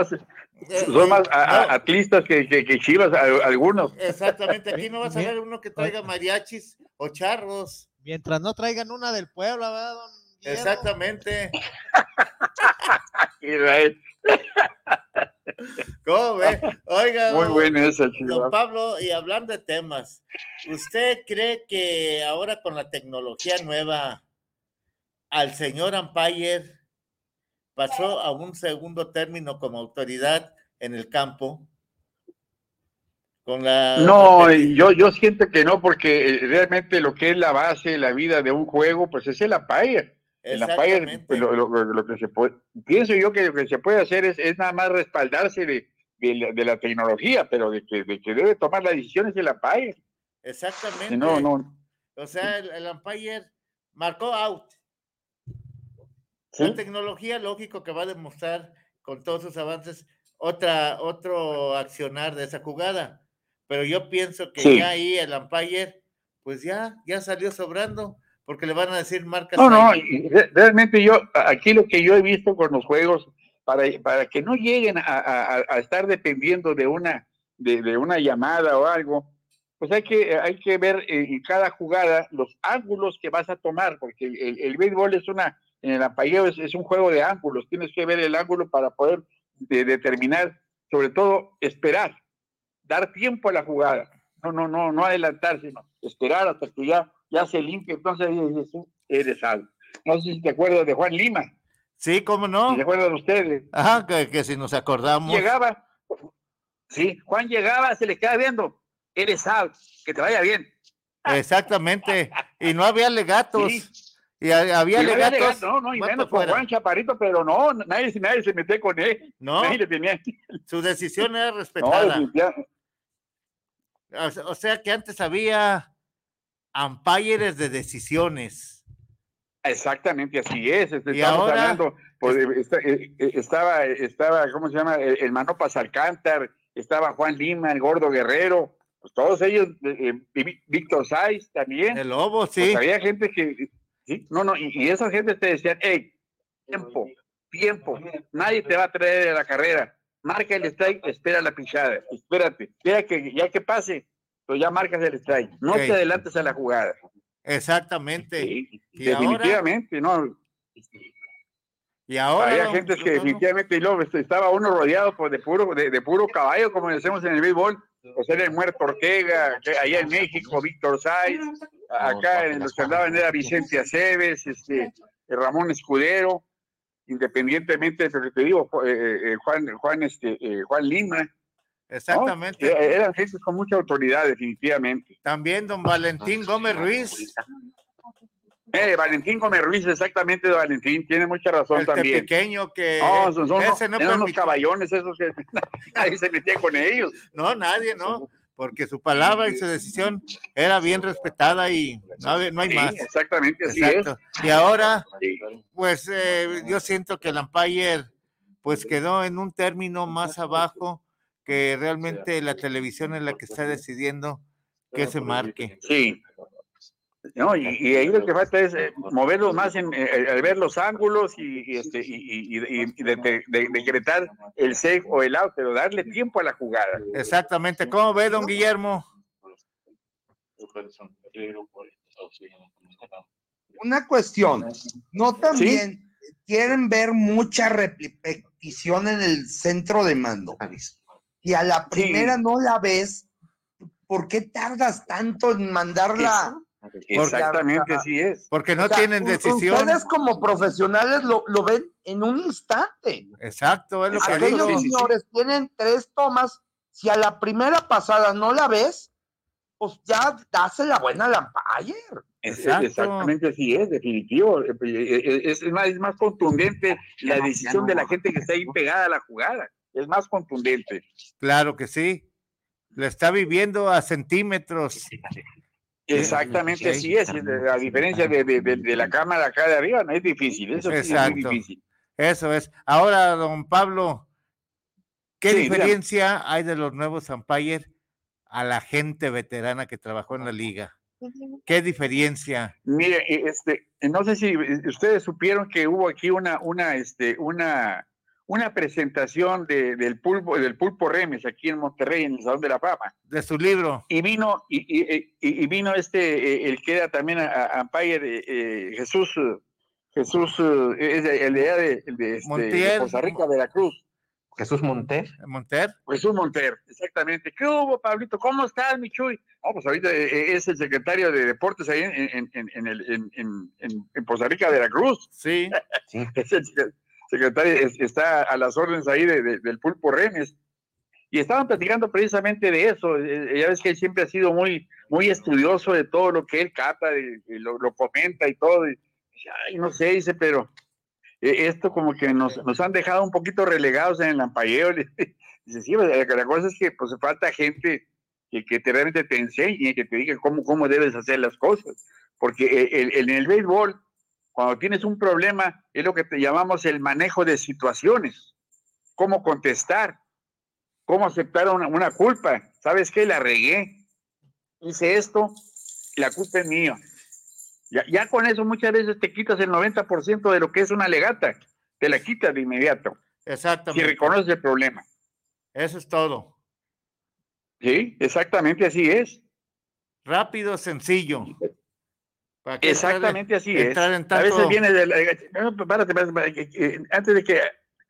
Son más a- a- atlistas que, que, que chivas, a- algunos. Exactamente, aquí no vas a ver uno que traiga mariachis o charros. Mientras no traigan una del pueblo, ¿verdad, don Guillermo? Exactamente. Israel. ¿Cómo ve? Oiga, Muy buena esa, don. Pablo, y hablando de temas, ¿usted cree que ahora con la tecnología nueva al señor Ampayer pasó a un segundo término como autoridad en el campo? Con la No, yo, yo siento que no, porque eh, realmente lo que es la base, la vida de un juego, pues es el umpire. Umpire, Exactamente. pues, lo, lo- lo- que se puede, pienso yo que lo que se puede hacer es, es nada más respaldarse de, de la, de la tecnología, pero de que, de que debe tomar las decisiones el umpire. Exactamente. No, no. O sea, el, el umpire marcó out. Sí. La tecnología, lógico que va a demostrar con todos sus avances otra, otro accionar de esa jugada. Pero yo pienso que Sí. ya ahí el umpire, pues ya, ya salió sobrando, porque le van a decir marcas. No, no, y realmente yo, aquí lo que yo he visto con los juegos, para, para que no lleguen a, a- a- estar dependiendo de una, de, de una llamada o algo, pues hay que, hay que ver en cada jugada los ángulos que vas a tomar, porque el, el béisbol es una, en el ampalleo es, es un juego de ángulos, tienes que ver el ángulo para poder de- determinar, sobre todo esperar, dar tiempo a la jugada, no, no, no, no adelantarse, esperar hasta que ya, ya se limpie, entonces dices tú, eres algo. No sé si te acuerdas de Juan Lima. Sí, cómo no. ¿Se acuerdan ustedes? Ajá, que, que si nos acordamos. Llegaba, sí, Juan llegaba, se le queda viendo, eres out, que te vaya bien. Exactamente. Y no había legatos. Sí. Y ha- había Y no había legatos. no, no, y menos con. Juan Chaparrito, pero no, nadie, nadie se metía con él. No. Nadie le tenía. Su decisión era respetada. o sea que antes había umpires de decisiones. Exactamente, así es. este, Y Estamos ahora- hablando, pues, eh, eh, estaba, estaba, ¿cómo se llama? El, el Manopas Alcántar, estaba Juan Lima, el Gordo Guerrero, pues todos ellos, eh, eh, Víctor Saiz también. El Lobo, Pues sí. había gente que, sí, no, no, y, y esa gente te decían, hey, tiempo, tiempo, nadie te va a traer a la carrera, marca el strike, espera la pichada, espérate, espera que ya que pase, ya marcas el strike, no Ok. te adelantes a la jugada. Exactamente. Sí, y ahora, definitivamente, ¿no? y ahora Había gente que definitivamente y este, estaba uno rodeado pues, de puro de, de puro caballo, como decimos en el béisbol. Pues era el muerto Ortega, allá en México, Víctor Sáiz, acá en los que andaban era Vicente Aceves, este, Ramón Escudero, independientemente de lo que te digo, eh, eh, Juan, Juan, este, eh, Juan Lima. Exactamente. Eh, Eran gente con mucha autoridad, definitivamente. También don Valentín Gómez Ruiz, Eh, Valentín Gómez Ruiz, exactamente, don Valentín, tiene mucha razón el también. pequeño que No, son, son ese no eran unos caballones esos que nadie se metía con ellos. No, nadie, ¿no? Porque su palabra y su decisión era bien respetada y no, no hay Sí, más. exactamente, así Exacto. Y ahora, Sí. pues eh, yo siento que el umpire pues quedó en un término más abajo que realmente la televisión es la que está decidiendo que se marque. Sí. No, y, y ahí lo que falta es eh, moverlos más en eh, al ver los ángulos y, y este y, y- y- y de- de- de- decretar el safe o el out, pero darle tiempo a la jugada. Exactamente. ¿Cómo ve, don Guillermo? Una cuestión, ¿no también quieren ver mucha repetición en el centro de mando? Y a la primera no la ves, ¿por qué tardas tanto en mandarla? Exactamente así es. Porque no O sea, tienen decisión. Ustedes como profesionales lo, lo ven en un instante. Exacto, es lo que Aquellos digo. señores tienen tres tomas. Si a la primera pasada no la ves, pues ya buena a la Empire. Es- es- exactamente así es, definitivo. Eh, eh, Es, es más, es más contundente la decisión de la gente que está ahí pegada a la jugada. Es más contundente. Claro que sí. Lo está viviendo a centímetros. Exactamente así es. A diferencia de, de- de- de la cámara acá de arriba, no es difícil. Eso sí es muy Exacto. difícil. Eso es. Ahora, don Pablo, ¿qué Sí, dígame. diferencia hay de los nuevos umpire a la gente veterana que trabajó en la liga? ¿Qué diferencia? Mire, este, no sé si ustedes supieron que hubo aquí una, una, este, una, una presentación de- del pulpo, del pulpo Remes aquí en Monterrey, en el Salón de la Fama. De su libro. Y vino, y, y- y- y vino este, eh, el que era también a, a umpire, eh, eh, Jesús, eh, Jesús, eh, es de- el de, allá de, el de, este, de. Costa Rica, Veracruz. Jesús Monter. Monter. Jesús Monter, exactamente. ¿Qué hubo, Pablito? ¿Cómo estás, mi Chuy? No, pues ahorita es el secretario de Deportes ahí en, en, en, en el- en- en- en- en Costa Rica, Veracruz. Sí. es el sec- secretario, es- está a las órdenes ahí de- de- del Pulpo Remes. Y estaban platicando precisamente de eso. Eh, Ya ves que él siempre ha sido muy, muy estudioso de todo lo que él cata, y lo, lo comenta y todo. Y, ay, no sé, dice, pero eh, esto como que nos, nos han dejado un poquito relegados en el ampalleo. Dice, sí, pues, la, cosa es que pues falta gente que, que te, realmente te enseñe, que te diga cómo, cómo debes hacer las cosas. Porque eh, el- el- en el béisbol, cuando tienes un problema, es lo que te llamamos el manejo de situaciones. Cómo contestar, cómo aceptar una, una culpa. ¿Sabes qué? La regué. Hice esto, la culpa es mía. Ya, ya con eso muchas veces te quitas el 90% de lo que es una legata. Te la quitas de inmediato. Si Exactamente. reconoces el problema. Eso es todo. Sí, exactamente así es. Rápido, sencillo. ¿Para qué entrar en- Exactamente así es. A veces viene de la- no, no, párate, párate, párate, que- que- antes de que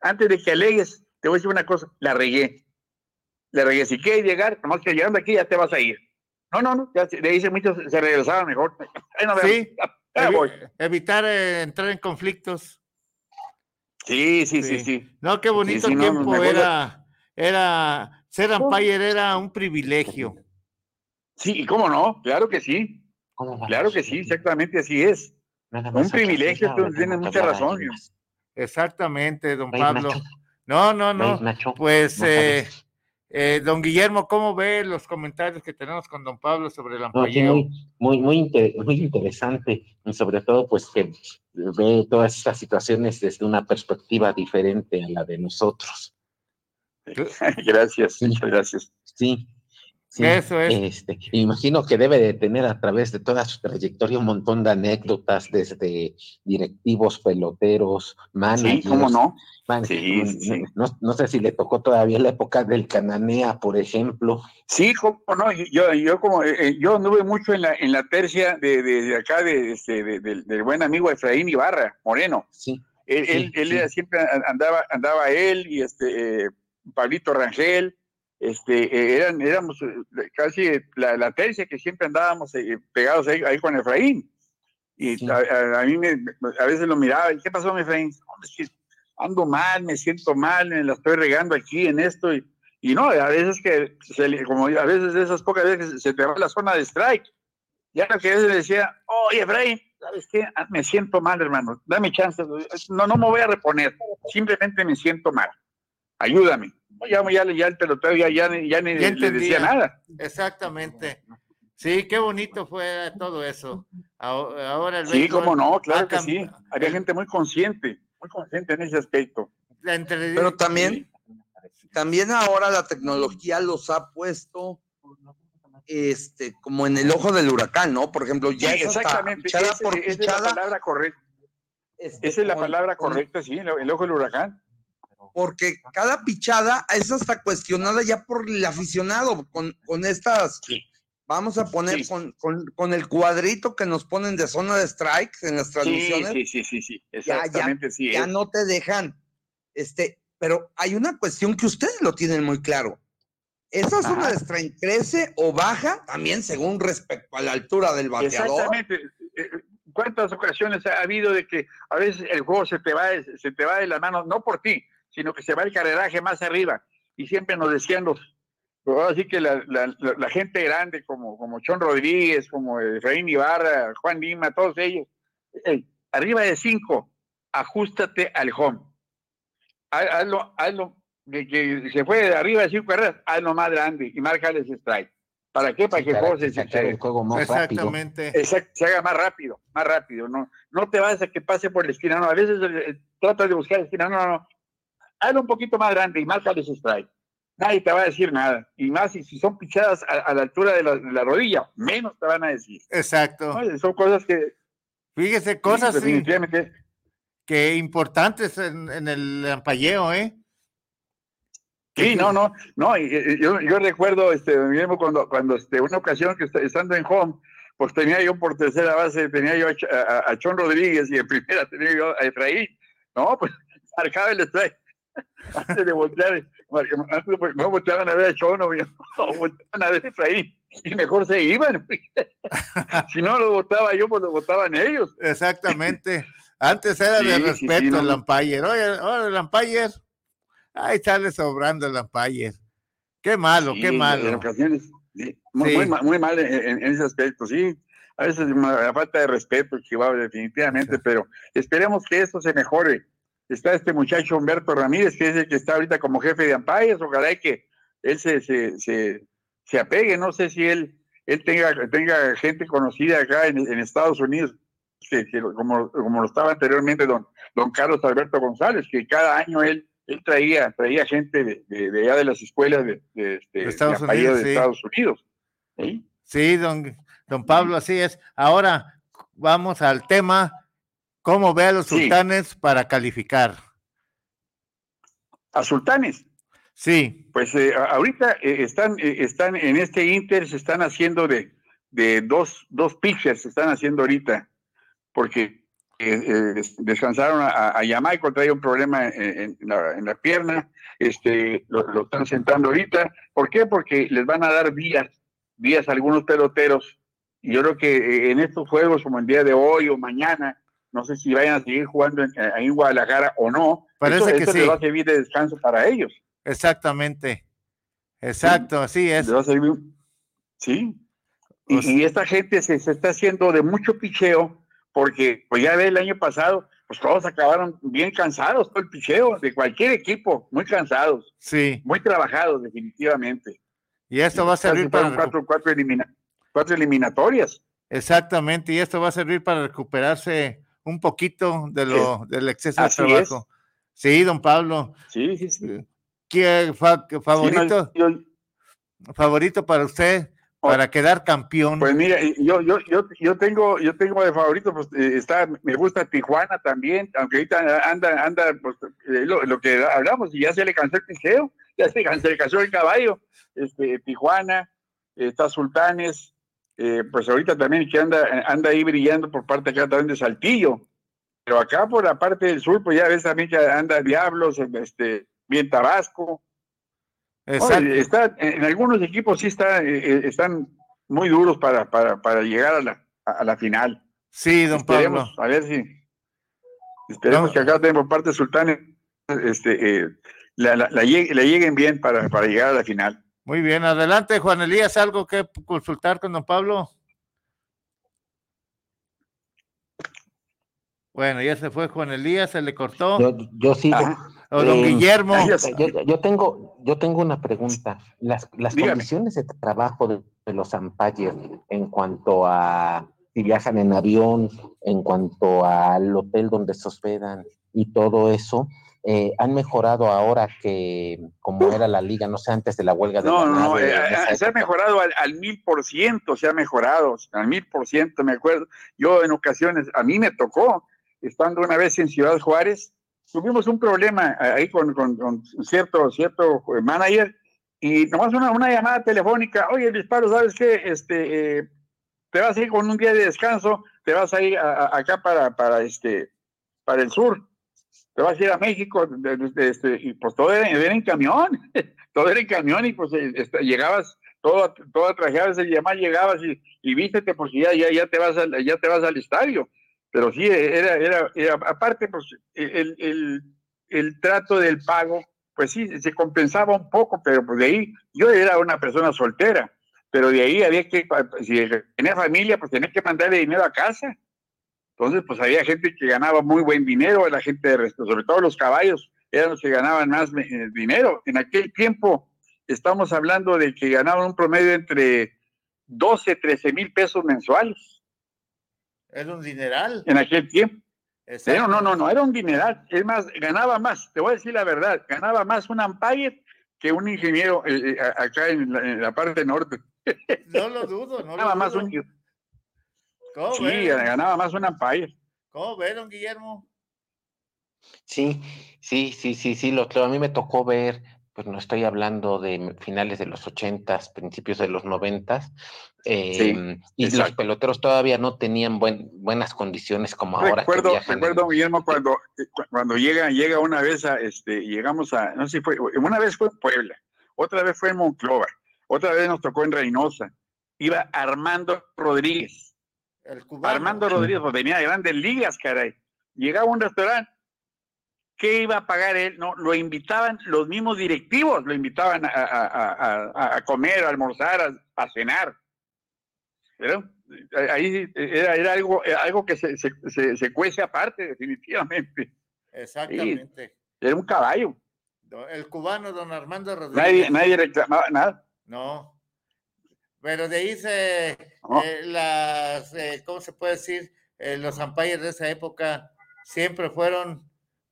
antes de que alegues, te voy a decir una cosa, la regué. La regué. Si quieres llegar, nomás que llegando aquí ya te vas a ir. No, no, no, ya le dicen muchos, se regresaban mejor. Ahí nos vemos. Sí. Evi- voy. Evitar eh, entrar en conflictos. Sí, sí, sí, sí. No, qué bonito sí, no, tiempo era, era, ser umpire era un privilegio. Sí, ¿y cómo no? Claro que sí. Claro que sí, exactamente así es. Un privilegio, tú tienes mucha razón. Exactamente, don Pablo. No, no, no. Pues, eh, eh, don Guillermo, ¿cómo ve los comentarios que tenemos con don Pablo sobre el No, sí, ampalleo? muy, muy, muy, inte- muy interesante, y sobre todo, pues que ve todas estas situaciones desde una perspectiva diferente a la de nosotros. Gracias, muchas gracias. Sí. Sí, Eso es. Este, imagino que debe de tener a través de toda su trayectoria un montón de anécdotas desde directivos, peloteros, managers. cómo no. man- Sí, sí, sí. No, no sé si le tocó todavía la época del Cananea, por ejemplo. Sí, cómo no, yo, yo como eh, eh, yo anduve mucho en la, en la tercia de, de, de acá de, este, de- del- del buen amigo Efraín Ibarra, Moreno. Sí. Él, Sí, él, él sí. siempre andaba, andaba él y este eh, Pablito Rangel, este, eh, eran, éramos eh, casi la, la tercia que siempre andábamos eh, pegados ahí, ahí con Efraín. Y a, a- a mí me, a veces lo miraba, ¿y qué pasó, mi Efraín? "No, es que ando mal, me siento mal, me la estoy regando aquí en esto. Y, y no, a veces que, se como a veces de esas pocas veces se te va la zona de strike. Ya lo que a veces decía, oye, Efraín, ¿sabes qué? Ah, Me siento mal, hermano, dame chance. No, no me voy a reponer, simplemente me siento mal. Ayúdame. Ya, ya, ya el pelotero ya, ya, ya ni Ya le decía nada. Exactamente. Sí, qué bonito fue todo eso. Aho- Ahora el Sí, cómo no, claro que sí. Había gente muy consciente, muy consciente en ese aspecto. Pero también, también ahora la tecnología los ha puesto este, como en el ojo del huracán, ¿no? Por ejemplo, ya Sí, exactamente. pichada Ese- por esa es la palabra correcta. este, Esa es la con- palabra con- correcta, sí, el el ojo del huracán. Porque cada pichada es hasta cuestionada ya por el aficionado, con, con estas, vamos a poner con, con- con el cuadrito que nos ponen de zona de strikes en las Sí, transmisiones. sí, sí, sí, sí, ya, ya, exactamente, sí. ya no te dejan. Este, pero hay una cuestión que ustedes lo tienen muy claro. Esa zona de strike crece o baja también según respecto a la altura del bateador. Exactamente. Eh, ¿Cuántas ocasiones ha habido de que a veces el juego se te va, de- se te va de las manos, no por ti, sino que se va el carreraje más arriba? Y siempre nos decían los, así que la, la- la- la gente grande como, como Chon Rodríguez, como Efraín Ibarra, Juan Lima, todos ellos, "Ey, arriba de cinco, ajustate al home. Haz- Hazlo, hazlo, que, que se fue de arriba de cinco carreras, hazlo más grande y márcale ese strike. ¿Para qué? Para Sí, que el para juego que se, el juego más rápido. Exactamente. Exacto, se haga más rápido, más rápido. No, no te vas a que pase por la esquina, no. A veces eh, tratas de buscar la esquina, no, no, no. Hazlo un poquito más grande y márcale ese strike. Nadie te va a decir nada. Y más si, si son pichadas a, a la altura de la, de la rodilla, menos te van a decir. Exacto. ¿no? Son cosas que. Fíjese, cosas sí, sí, definitivamente. que importantes en, en el ampalleo, ¿eh? Sí, no, no, no, y- y- yo, yo recuerdo, este, cuando, cuando este, una ocasión que est- estando en home, pues tenía yo por tercera base, tenía yo a- a Chon Rodríguez y en primera tenía yo a Efraín, no, pues marcaba el strike antes de voltear, de- pues, no volteaban a ver a Chon, o no, volteaban a ver a Efraín, y mejor se iban, si no lo votaba yo, pues lo votaban ellos. Exactamente. Antes era de Sí, sí, respeto sí, no, el umpire. Oye, oye, el umpire. Ahí sale sobrando el umpire. Qué malo, Sí, qué En malo. ocasiones, sí, muy, Sí. muy muy mal en, en- en ese aspecto, sí. A veces la falta de respeto, Chihuahua, definitivamente, pero esperemos que esto se mejore. Está este muchacho Humberto Ramírez, que es el que está ahorita como jefe de umpires, ojalá que él se, se, se, se apegue, no sé si él, él tenga, tenga gente conocida acá en, en Estados Unidos, que, que lo- como, como lo estaba anteriormente don, don Carlos Alberto González, que cada año él, él traía, traía gente de, de, de allá de las escuelas de, de, este, Estados Unidos, de sí. Estados Unidos. ¿sí? Sí, don, don Pablo, así es. Ahora vamos al tema, ¿cómo ve a los Sí. sultanes para calificar? A Sultanes. Sí. Pues eh, ahorita eh, están, eh, están en este Inter, se están haciendo de, de dos, dos pitchers, se están haciendo ahorita, porque eh, eh, des- descansaron a, a trae un problema en, en la, en la pierna, este, lo, lo están sentando ahorita. ¿Por qué? Porque les van a dar días, días a algunos peloteros, y yo creo que eh, en estos juegos, como el día de hoy o mañana, no sé si vayan a seguir jugando en, ahí en Guadalajara o no, Parece eso, que eso sí. les va a servir de descanso para ellos. Exactamente. Exacto, así es. Les va a servir- Sí. Y, y esta gente se, se está haciendo de mucho picheo, porque pues ya ve el año pasado, pues todos acabaron bien cansados, todo el picheo, de cualquier equipo, muy cansados, Sí. muy trabajados definitivamente. Y esto va a servir para cuatro, cuatro, elimina- cuatro eliminatorias. Exactamente, y esto va a servir para recuperarse un poquito de lo, del exceso Así de trabajo. Sí, don Pablo. Sí, sí, sí. ¿Qué fa- qué favorito, Sí, no, yo- favorito para usted para quedar campeón? Pues mira, yo, yo, yo, yo tengo, yo tengo de favorito, pues eh, está, me gusta Tijuana también, aunque ahorita anda, anda, pues eh, lo, lo que hablamos, y ya se le cansó el picheo, ya se, le cansó el caballo, este, Tijuana, eh, está Sultanes, eh, pues ahorita también que anda, anda ahí brillando por parte acá también de Saltillo, pero acá por la parte del sur, pues ya ves también que anda Diablos, este, bien Tabasco, Exacto. Oye, está, en algunos equipos sí está, eh, eh, están muy duros para, para, para llegar a la, a la final. Sí, don Esperemos, Pablo. a ver si. Esperemos No. que acá tenemos por parte de Sultanes este, eh, la, la- la lleguen bien para, para llegar a la final. Muy bien, adelante, Juan Elías, ¿algo que consultar con don Pablo? Bueno, ya se fue Juan Elías, se le cortó. Yo, yo sigo. O don Eh, Guillermo. Yo, yo tengo, yo tengo una pregunta. Las, las Dígame. condiciones de trabajo de, de los umpires en cuanto a si viajan en avión, en cuanto al hotel donde se hospedan y todo eso, eh, han mejorado ahora que como era la liga, no sé, antes de la huelga de No, la no, nave, eh, eh, se ha mejorado al, al mil por ciento, se ha mejorado, al mil por ciento, me acuerdo. Yo en ocasiones, a mí me tocó, estando una vez en Ciudad Juárez, tuvimos un problema ahí con, con- con cierto, cierto manager y nomás una, una llamada telefónica, oye, disparo, ¿sabes qué? Este, eh, te vas a ir con un día de descanso, te vas a ir a- a- acá para, para, este, para el sur, te vas a ir a México, de- de- de- este, y pues todo era, era en camión, todo era en camión y pues eh, este, llegabas todo, todo trajeado ese llamar, llegabas y, y vístete porque ya, ya, ya te vas al, ya te vas al estadio. Pero sí, era, era, era- aparte, pues el, el, el trato del pago, pues sí, se compensaba un poco, pero pues de ahí, yo era una persona soltera, pero de ahí había que, si tenía familia, pues tenía que mandarle dinero a casa. Entonces, pues había gente que ganaba muy buen dinero, la gente de resto, sobre todo los caballos, eran los que ganaban más eh, dinero. En aquel tiempo, estamos hablando de que ganaban un promedio entre 12, 13 mil pesos mensuales Era un dineral. en aquel tiempo. Pero no, no, no, era un dineral. Es más, ganaba más, te voy a decir la verdad, ganaba más un umpire que un ingeniero eh, eh, acá en la, en la parte norte. No lo dudo, no ganaba lo más dudo. un, ¿Cómo sí, ganaba más un umpire. ¿Cómo ve, don Guillermo? Sí, sí, sí, sí, sí, lo. A mí me tocó ver, pues no estoy hablando de finales de los ochentas, principios de los noventas, em, y los peloteros todavía no tenían buen, buenas condiciones como ahora recuerdo, viajan. en- recuerdo Guillermo cuando, eh, cu- cuando llega, llega una vez a este, llegamos a, no sé si fue, una vez fue en Puebla, otra vez fue en Monclova, otra vez nos tocó en Reynosa. Iba Armando Rodríguez. El cubano. Armando Rodríguez, pues venía de grandes ligas, caray. Llegaba a un restaurante, ¿qué iba a pagar él? No, lo invitaban los mismos directivos, lo invitaban a, a- a- a- a comer, a almorzar, a, cenar. Pero ahí era, era algo, que se, se, se- se cuece aparte, definitivamente. Exactamente. Era un caballo. El cubano, don Armando Rodríguez. Nadie, nadie reclamaba nada. No. Pero de ahí se, No. eh, las, eh, ¿cómo se puede decir? Eh, los umpires de esa época siempre fueron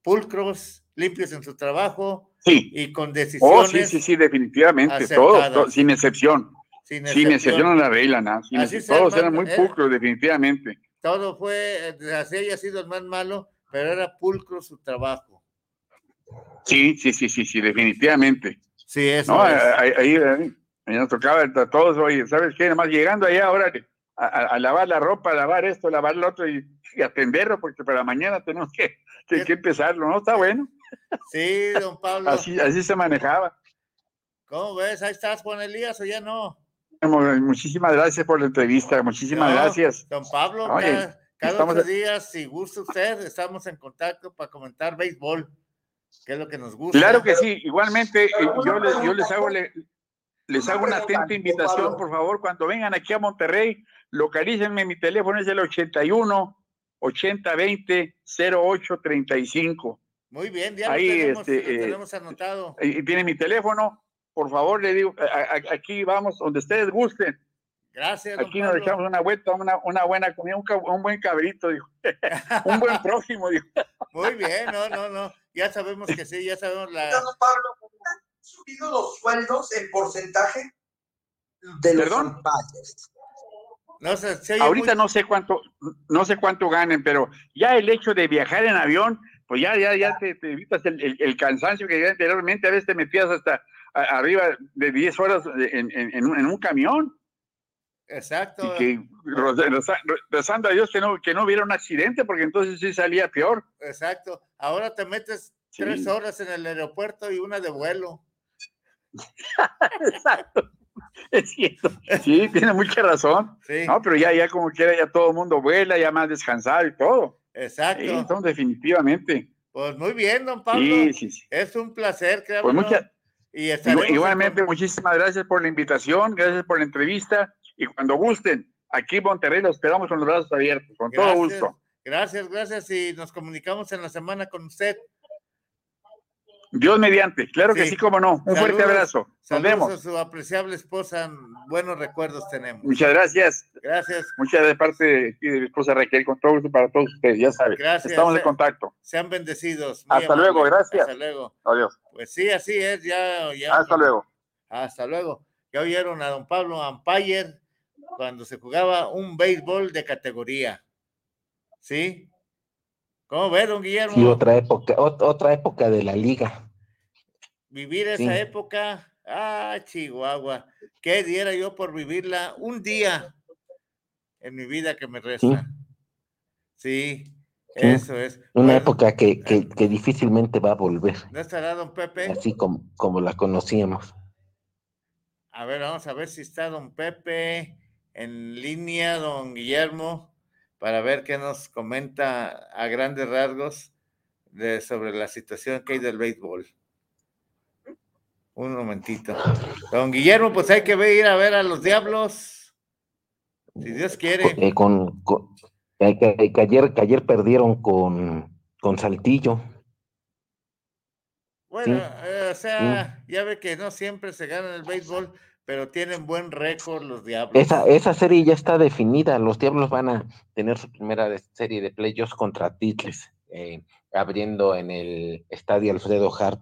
pulcros, limpios en su trabajo Sí. y con Oh, decisiones. sí, sí, sí, definitivamente. Todo, acertadas. todo, sin excepción. Sin Sin excepción. a la regla, nada. sin Así excepción. se Todos eran muy pulcros, definitivamente. Todo fue, así haya sido el más malo, pero era pulcro su trabajo. Sí, sí, sí, sí, sí, definitivamente. Sí, eso No, es. ahí, ahí, ahí nos tocaba a todos, oye, ¿sabes qué? Nomás llegando allá ahora a, a- a lavar la ropa, a lavar esto, a lavar lo otro y, y atenderlo, porque para mañana tenemos que, que, que empezarlo, ¿no? Está bueno. Sí, don Pablo. Así, así se manejaba. ¿Cómo ves? Ahí estás, Juan Elías, o ya no. Mu- Muchísimas gracias por la entrevista, muchísimas No, gracias. Don Pablo, Oye, cada, cada estamos- ocho días, si gusta usted, estamos en contacto para comentar béisbol, que es lo que nos gusta. Claro que sí, igualmente eh, yo les, yo les hago le- les hago una atenta invitación, por favor, cuando vengan aquí a Monterrey, localícenme, mi teléfono es el 81 80 20 08 35. Muy bien, ya Ahí, lo tenemos, este, lo eh, tenemos anotado. Y tiene mi teléfono, por favor, le digo, a- a- aquí vamos, donde ustedes gusten. Gracias, Aquí nos Pablo. echamos una vuelta, una, una buena comida, un, buen cabrito, dijo. un buen próximo, dijo. Muy bien, no, no, no. Ya sabemos que sí, ya sabemos la. Pablo, subido los sueldos en porcentaje de los ¿Perdón? umpires. No se Ahorita muy- no sé cuánto, no sé cuánto ganen, pero ya el hecho de viajar en avión, pues ya, ya, ya te, te evitas el, el- el cansancio que ya anteriormente a veces te metías hasta arriba de 10 horas en, en- en un, en un camión. Exacto. Y que rezando a Dios que no, que no hubiera un accidente, porque entonces sí salía peor. Exacto. Ahora te metes Sí. tres horas en el aeropuerto y una de vuelo. Exacto. Es cierto. Sí, tiene mucha razón. Sí. No, pero ya, ya como quiera, ya todo el mundo vuela, ya más descansado y todo. Exacto. Sí, entonces, definitivamente. Pues muy bien, don Pablo. Sí, sí, sí. Es un placer, créanme. Pues mucha- Y Igualmente, muchísimas gracias por la invitación, gracias por la entrevista y cuando gusten, aquí en Monterrey los esperamos con los brazos abiertos, con todo gusto. Gracias, gracias. Y nos comunicamos en la semana con usted. Dios mediante, claro que Sí. cómo no. Un fuerte abrazo. Nos Saludos vemos. a su apreciable esposa. Buenos recuerdos tenemos. Muchas gracias. Gracias. Muchas de parte de, de mi esposa Raquel, con todo gusto para todos ustedes, ya saben. Gracias. Estamos en Eh, contacto. Sean bendecidos. Hasta luego, gracias. Hasta luego. Adiós. Pues sí, así es. Ya, ya. Hasta luego. Hasta luego. Ya oyeron a don Pablo Ampayer cuando se jugaba un béisbol de categoría. ¿Sí? ¿Cómo ve, don Guillermo? Sí, otra época, ot- otra época de la liga. Vivir esa Sí. época, ah, Chihuahua, ¿qué diera yo por vivirla un día en mi vida que me resta? Sí, Sí. eso es. Una Bueno, época que, que, que difícilmente va a volver, ¿No estará don Pepe? así como, como la conocíamos. A ver, vamos a ver si está don Pepe en línea, don Guillermo, para ver qué nos comenta a grandes rasgos de, sobre la situación que hay del béisbol. Un momentito. Don Guillermo, pues hay que ir a ver a los diablos, si Dios quiere. Eh, con, con- eh, que, que ayer, que ayer perdieron con, con Saltillo. Bueno, Sí. eh, o sea, ya ve que no siempre se gana el béisbol, pero tienen buen récord los diablos. Esa, esa serie ya está definida. Los Diablos van a tener su primera serie de playoffs contra Titles, eh, abriendo en el estadio Alfredo Hart.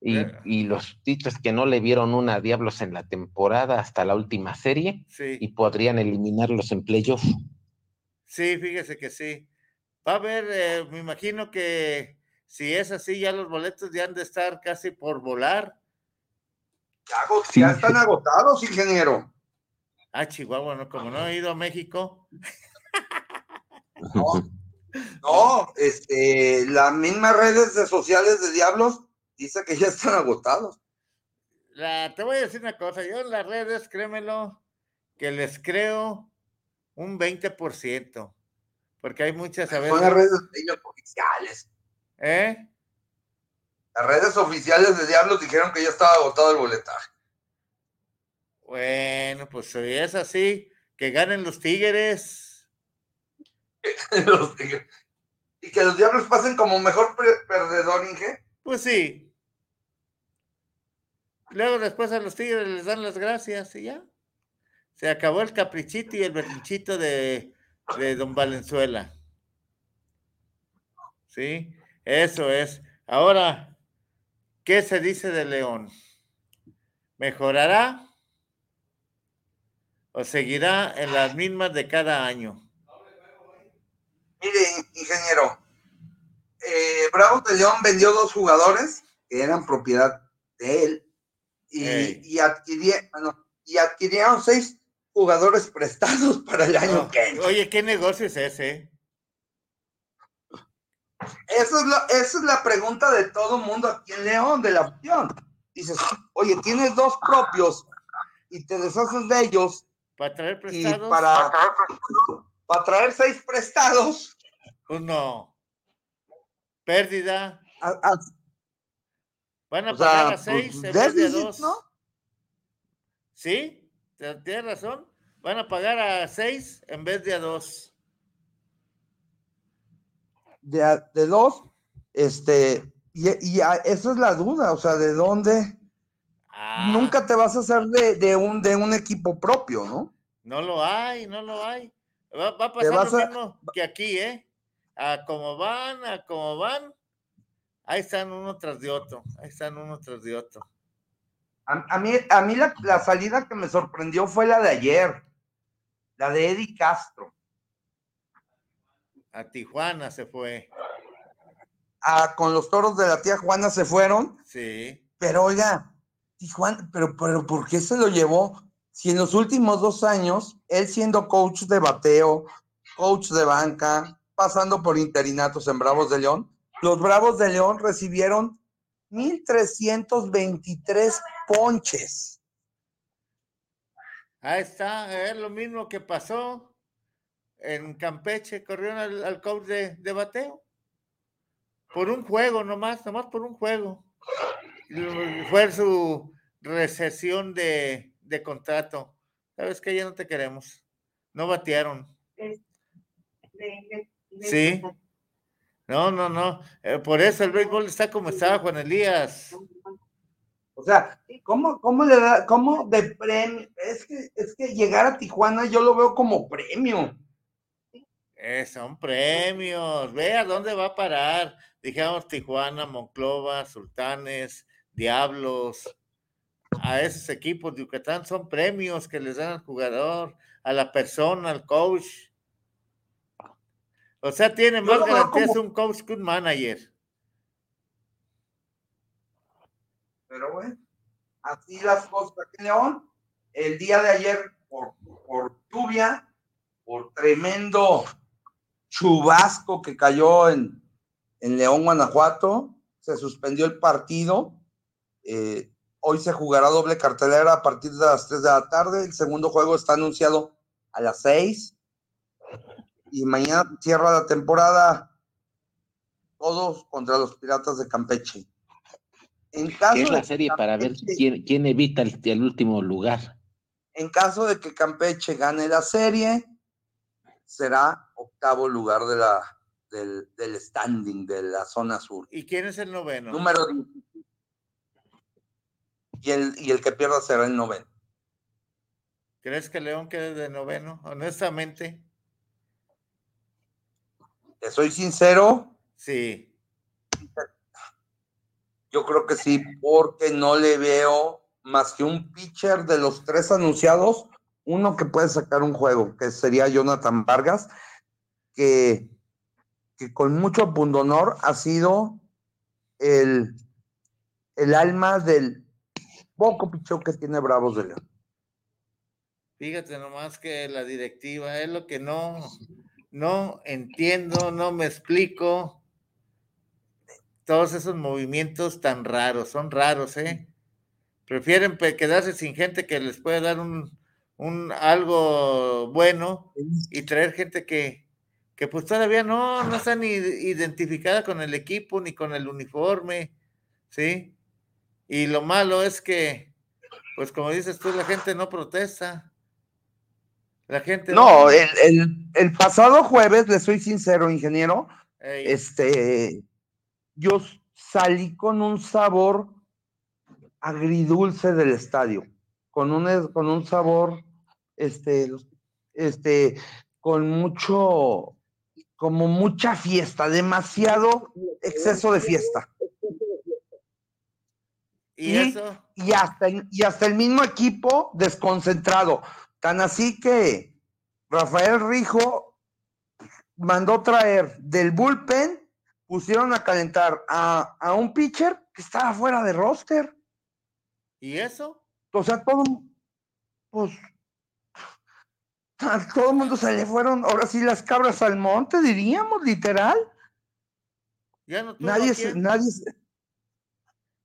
Y, Eh. y los Titles que no le vieron una a Diablos en la temporada hasta la última serie Sí. y podrían eliminarlos en playoffs. Sí, fíjese que sí. Va a haber, eh, me imagino que si es así, ya los boletos ya han de estar casi por volar. Ya, están agotados, ingeniero. Ah, Chihuahua, no, como no he ido a México. No, este, las mismas redes de sociales de Diablos dice que ya están agotados. La, te voy a decir una cosa, yo en las redes, créemelo, que les creo un 20%, porque hay muchas a Son veces. las redes oficiales. ¿Eh? Las redes oficiales de Diablos dijeron que ya estaba agotado el boletaje. Bueno, pues si es así, que ganen los Tigres. Los Tigres. y que los Diablos pasen como mejor perdedor, Inge. Pues sí. Luego después a los Tigres les dan las gracias y ya. Se acabó el caprichito y el berrinchito de, de Don Valenzuela. Sí, eso es. Ahora, ¿qué se dice de León? ¿Mejorará? ¿O seguirá en las mismas de cada año? Mire, ingeniero, eh, Bravos de León vendió dos jugadores que eran propiedad de él y, Ey. y, bueno, y adquirieron seis jugadores prestados para el año que entra. Oye, ¿qué negocio es ese? Eso es la, esa es la pregunta de todo mundo aquí en León, de la opción. Dices, oye, tienes dos propios y te deshaces de ellos ¿Para traer y prestados? para, para traer seis prestados. Pues no. Pérdida. a- a- Van a sea, pagar a pues, seis en vez de a dos. ¿no? ¿Sí? te- Tienes razón. Van a pagar a seis en vez de a dos. De, de dos, este, y, y a- esa es la duda, o sea, ¿de dónde? Ah. Nunca te vas a hacer de, de un, de un equipo propio, ¿no? No lo hay, no lo hay. Va, va a pasar lo a- mismo que aquí, ¿eh? A como van, a como van. Ahí están uno tras de otro. Ahí están uno tras de otro. A, a mí, a mí la, la salida que me sorprendió fue la de ayer, la de Eddie Castro. A Tijuana se fue. Ah, con los toros de la tía Juana se fueron, Sí. pero oiga, Tijuana, pero, pero ¿por qué se lo llevó? Si en los últimos dos años, él siendo coach de bateo, coach de banca, pasando por interinatos en Bravos de León, los Bravos de León recibieron 1.323 ponches. Ahí está, es lo mismo que pasó en Campeche, corrieron al, al coach de, de bateo. Por un juego nomás, nomás por un juego. Fue su recesión de, de contrato. ¿Sabes que Ya no te queremos. No batearon. Sí. No, no, no. Eh, por eso el béisbol está como estaba Juan Elías. O sea, ¿cómo, cómo le da, cómo de premio? Es que, es que llegar a Tijuana yo lo veo como premio. Eh, son premios. Ve a dónde va a parar. Dijamos Tijuana, Monclova, Sultanes, Diablos. A esos equipos de Yucatán son premios que les dan al jugador, a la persona, al coach. O sea, tiene más garantías como- un coach que un manager. Pero bueno, así las cosas aquí León. El día de ayer, por, por lluvia, por tremendo chubasco que cayó en, en León, Guanajuato, se suspendió el partido. Eh, hoy se jugará doble cartelera a partir de las 3 de la tarde. El segundo juego está anunciado a las 6. Y mañana cierra la temporada todos contra los Piratas de Campeche. En caso es la de serie para ver quién, quién evita el, el último lugar. En caso de que Campeche gane la serie, será octavo lugar de la, del, del standing de la zona sur. ¿Y quién es el noveno? Número 10. Y el, y el que pierda será el noveno. ¿Crees que León quede de noveno? Honestamente, Te soy sincero, sí. yo creo que sí, porque no le veo más que un pitcher de los tres anunciados, uno que puede sacar un juego, que sería Jonathan Vargas, que, que con mucho pundonor ha sido el, el alma del poco picheo que tiene Bravos de León. Fíjate nomás que la directiva es lo que no, no entiendo, no me explico. Todos esos movimientos tan raros, son raros, ¿eh? Prefieren quedarse sin gente que les puede dar un, un algo bueno y traer gente que, que pues todavía no, no está ni identificada con el equipo ni con el uniforme, ¿sí? Y lo malo es que, pues como dices tú, la gente no protesta. La gente No, el, el- el pasado jueves, le soy sincero, ingeniero, Ey. este, yo salí con un sabor agridulce del estadio, con un, con un sabor, este, este, con mucho, como mucha fiesta, demasiado exceso de fiesta. ¿Y eso? y hasta, el, y hasta el mismo equipo desconcentrado. Tan así que Rafael Rijo mandó traer del bullpen, pusieron a calentar a, a un pitcher que estaba fuera de roster. ¿Y eso? O sea, todo, pues, a todo el mundo se le fueron, ahora sí, las cabras al monte, diríamos, literal. Ya no Nadie, se- nadie, se-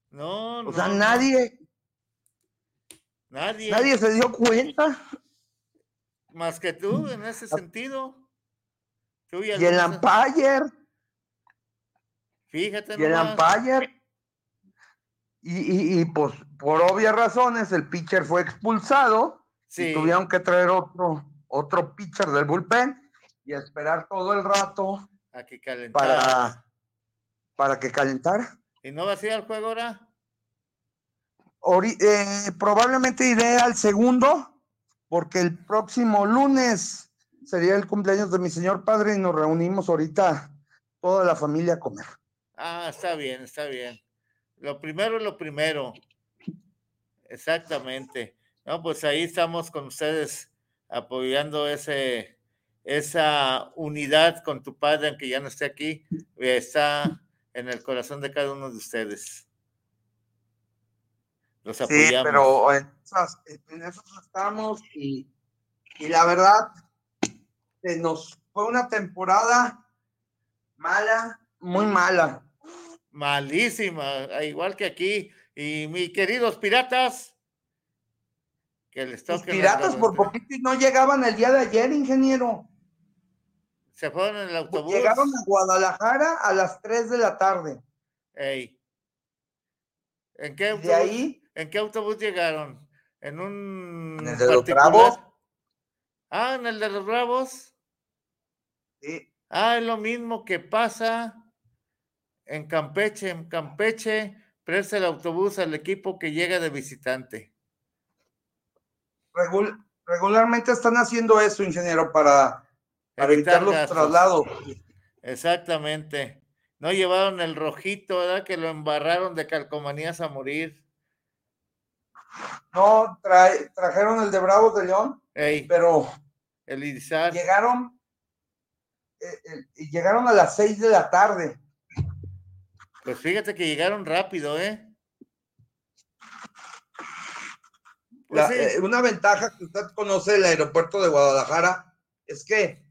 No, o no, sea, no. nadie, Nadie. nadie se dio cuenta. Más que tú en ese sentido. Tú y, Y el umpire, Fíjate y el nomás. umpire. Y, y- y, pues por obvias razones el pitcher fue expulsado Sí. y tuvieron que traer otro, otro pitcher del bullpen y esperar todo el rato A que calentara. para, para que calentara. ¿Y no va a ser al juego ahora? Ori- eh, probablemente iré al segundo porque el próximo lunes sería el cumpleaños de mi señor padre y nos reunimos ahorita toda la familia a comer. Ah, está bien, está bien. Lo primero es lo primero. Exactamente. No, pues ahí estamos con ustedes apoyando ese, esa unidad con tu padre, aunque ya no esté aquí, está en el corazón de cada uno de ustedes. Los Sí, apoyamos. pero en esas, en esas estamos y, y la verdad, se nos fue una temporada mala, muy mala. Malísima, igual que aquí. Y mis queridos piratas, que les Los toque. piratas por poquito no llegaban el día de ayer, ingeniero. Se fueron en el autobús. Llegaron a Guadalajara a las 3 de la tarde. Ey. ¿En qué autobús? de ahí- ¿En qué autobús llegaron? ¿En un ¿En el de los? Bravos? Ah, en el de los Bravos. Sí. Ah, es lo mismo que pasa en Campeche, en Campeche, presta el autobús al equipo que llega de visitante. Regul- regularmente están haciendo eso, ingeniero, para, para evitar, los gastos. traslados. Exactamente. No llevaron el rojito, ¿verdad? Que lo embarraron de calcomanías a morir. No, trajeron el de Bravos de León, Ey, pero el Irizar. llegaron, eh, eh, llegaron a las seis de la tarde. Pues fíjate que llegaron rápido, ¿eh? Pues La- sí. eh, una ventaja que usted conoce del aeropuerto de Guadalajara es que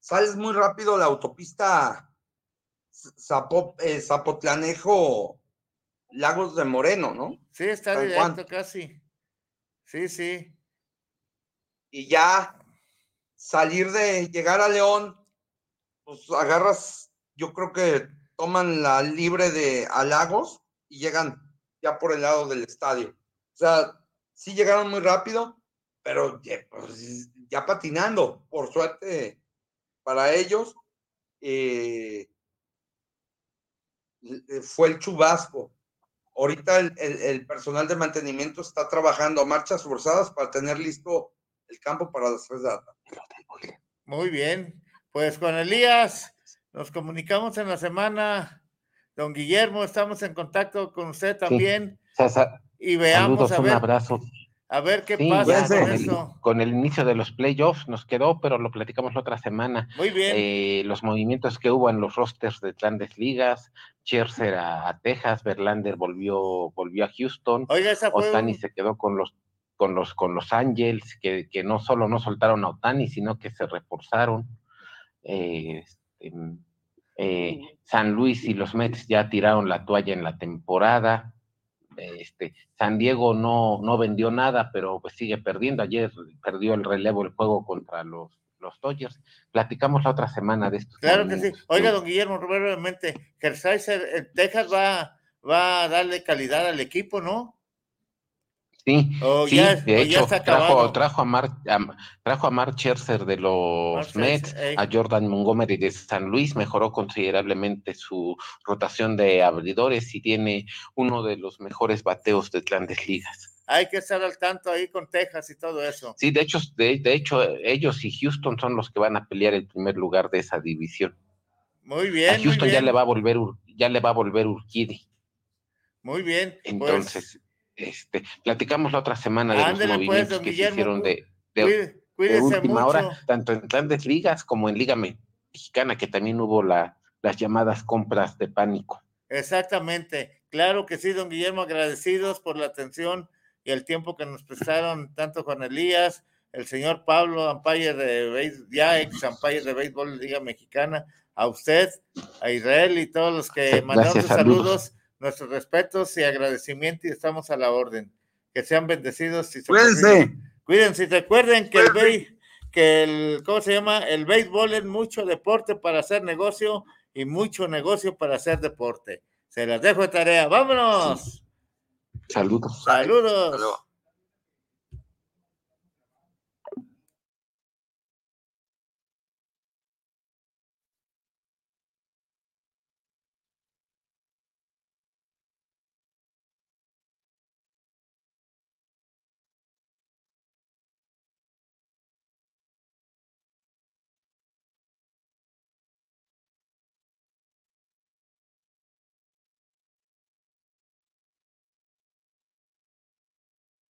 sales muy rápido la autopista Zapo- eh, Zapotlanejo, Lagos de Moreno, ¿no? Sí, está San Juan. directo casi. Sí, sí. Y ya salir de llegar a León, pues agarras, yo creo que toman la libre de a Lagos y llegan ya por el lado del estadio. O sea, sí llegaron muy rápido, pero ya, pues, ya patinando, por suerte para ellos. eh, eh, fue el chubasco. Ahorita el, el- el personal de mantenimiento está trabajando a marchas forzadas para tener listo el campo para las tres de la tarde. Muy bien. Pues con Elías nos comunicamos en la semana. Don Guillermo, estamos en contacto con usted también César, y veamos saludos, a un abrazo. a ver qué Sí, pasa con con el, eso. con el inicio de los playoffs nos quedó, pero lo platicamos la otra semana. Muy bien. Eh, los movimientos que hubo en los rosters de grandes ligas, Scherzer a, a Texas, Verlander volvió, volvió a Houston, Oiga, esa fue Otani un- se quedó con los con los con los Angels, que, que no solo no soltaron a Otani, sino que se reforzaron. Eh, este, eh, San Luis y los Mets ya tiraron la toalla en la temporada. Este, San Diego no, no vendió nada, pero pues sigue perdiendo. Ayer perdió el relevo el juego contra los, los Dodgers. Platicamos la otra semana de esto. Claro que sí. Oiga, don Guillermo, brevemente, Kersaiser Texas va, va a darle calidad al equipo, ¿no? Sí, sí, ya- de hecho, trajo, a Mark, a- trajo a Mark Scherzer de los Mets, a Jordan Montgomery de San Luis, mejoró considerablemente su rotación de abridores y tiene uno de los mejores bateos de grandes ligas. Hay que estar al tanto ahí con Texas y todo eso. Sí, de hecho, de, de hecho, ellos y Houston son los que van a pelear el primer lugar de esa división. Muy bien, a muy Houston ya le va a volver, ya le va a volver Urquidy. Muy bien. pues, Entonces, este, platicamos la otra semana de Ándele, los pues, movimientos don que Guillermo, se hicieron de, de- última hora, tanto en grandes ligas como en Liga Me- Mexicana, que también hubo la, las llamadas compras de pánico. Exactamente. Claro que sí, don Guillermo, agradecidos por la atención y el tiempo que nos prestaron tanto con Elías, el señor Pablo, umpire de ya ex de béisbol Liga Mexicana, a usted, a Israel y todos los que mandaron sus saludos, saludos. Nuestros respetos y agradecimiento y estamos a la orden. Que sean bendecidos. y se Cuídense. cuiden. Cuídense y recuerden que el béis- que el, ¿cómo se llama? El béisbol es mucho deporte para hacer negocio y mucho negocio para hacer deporte. Se las dejo de tarea. ¡Vámonos! Saludos. Saludos.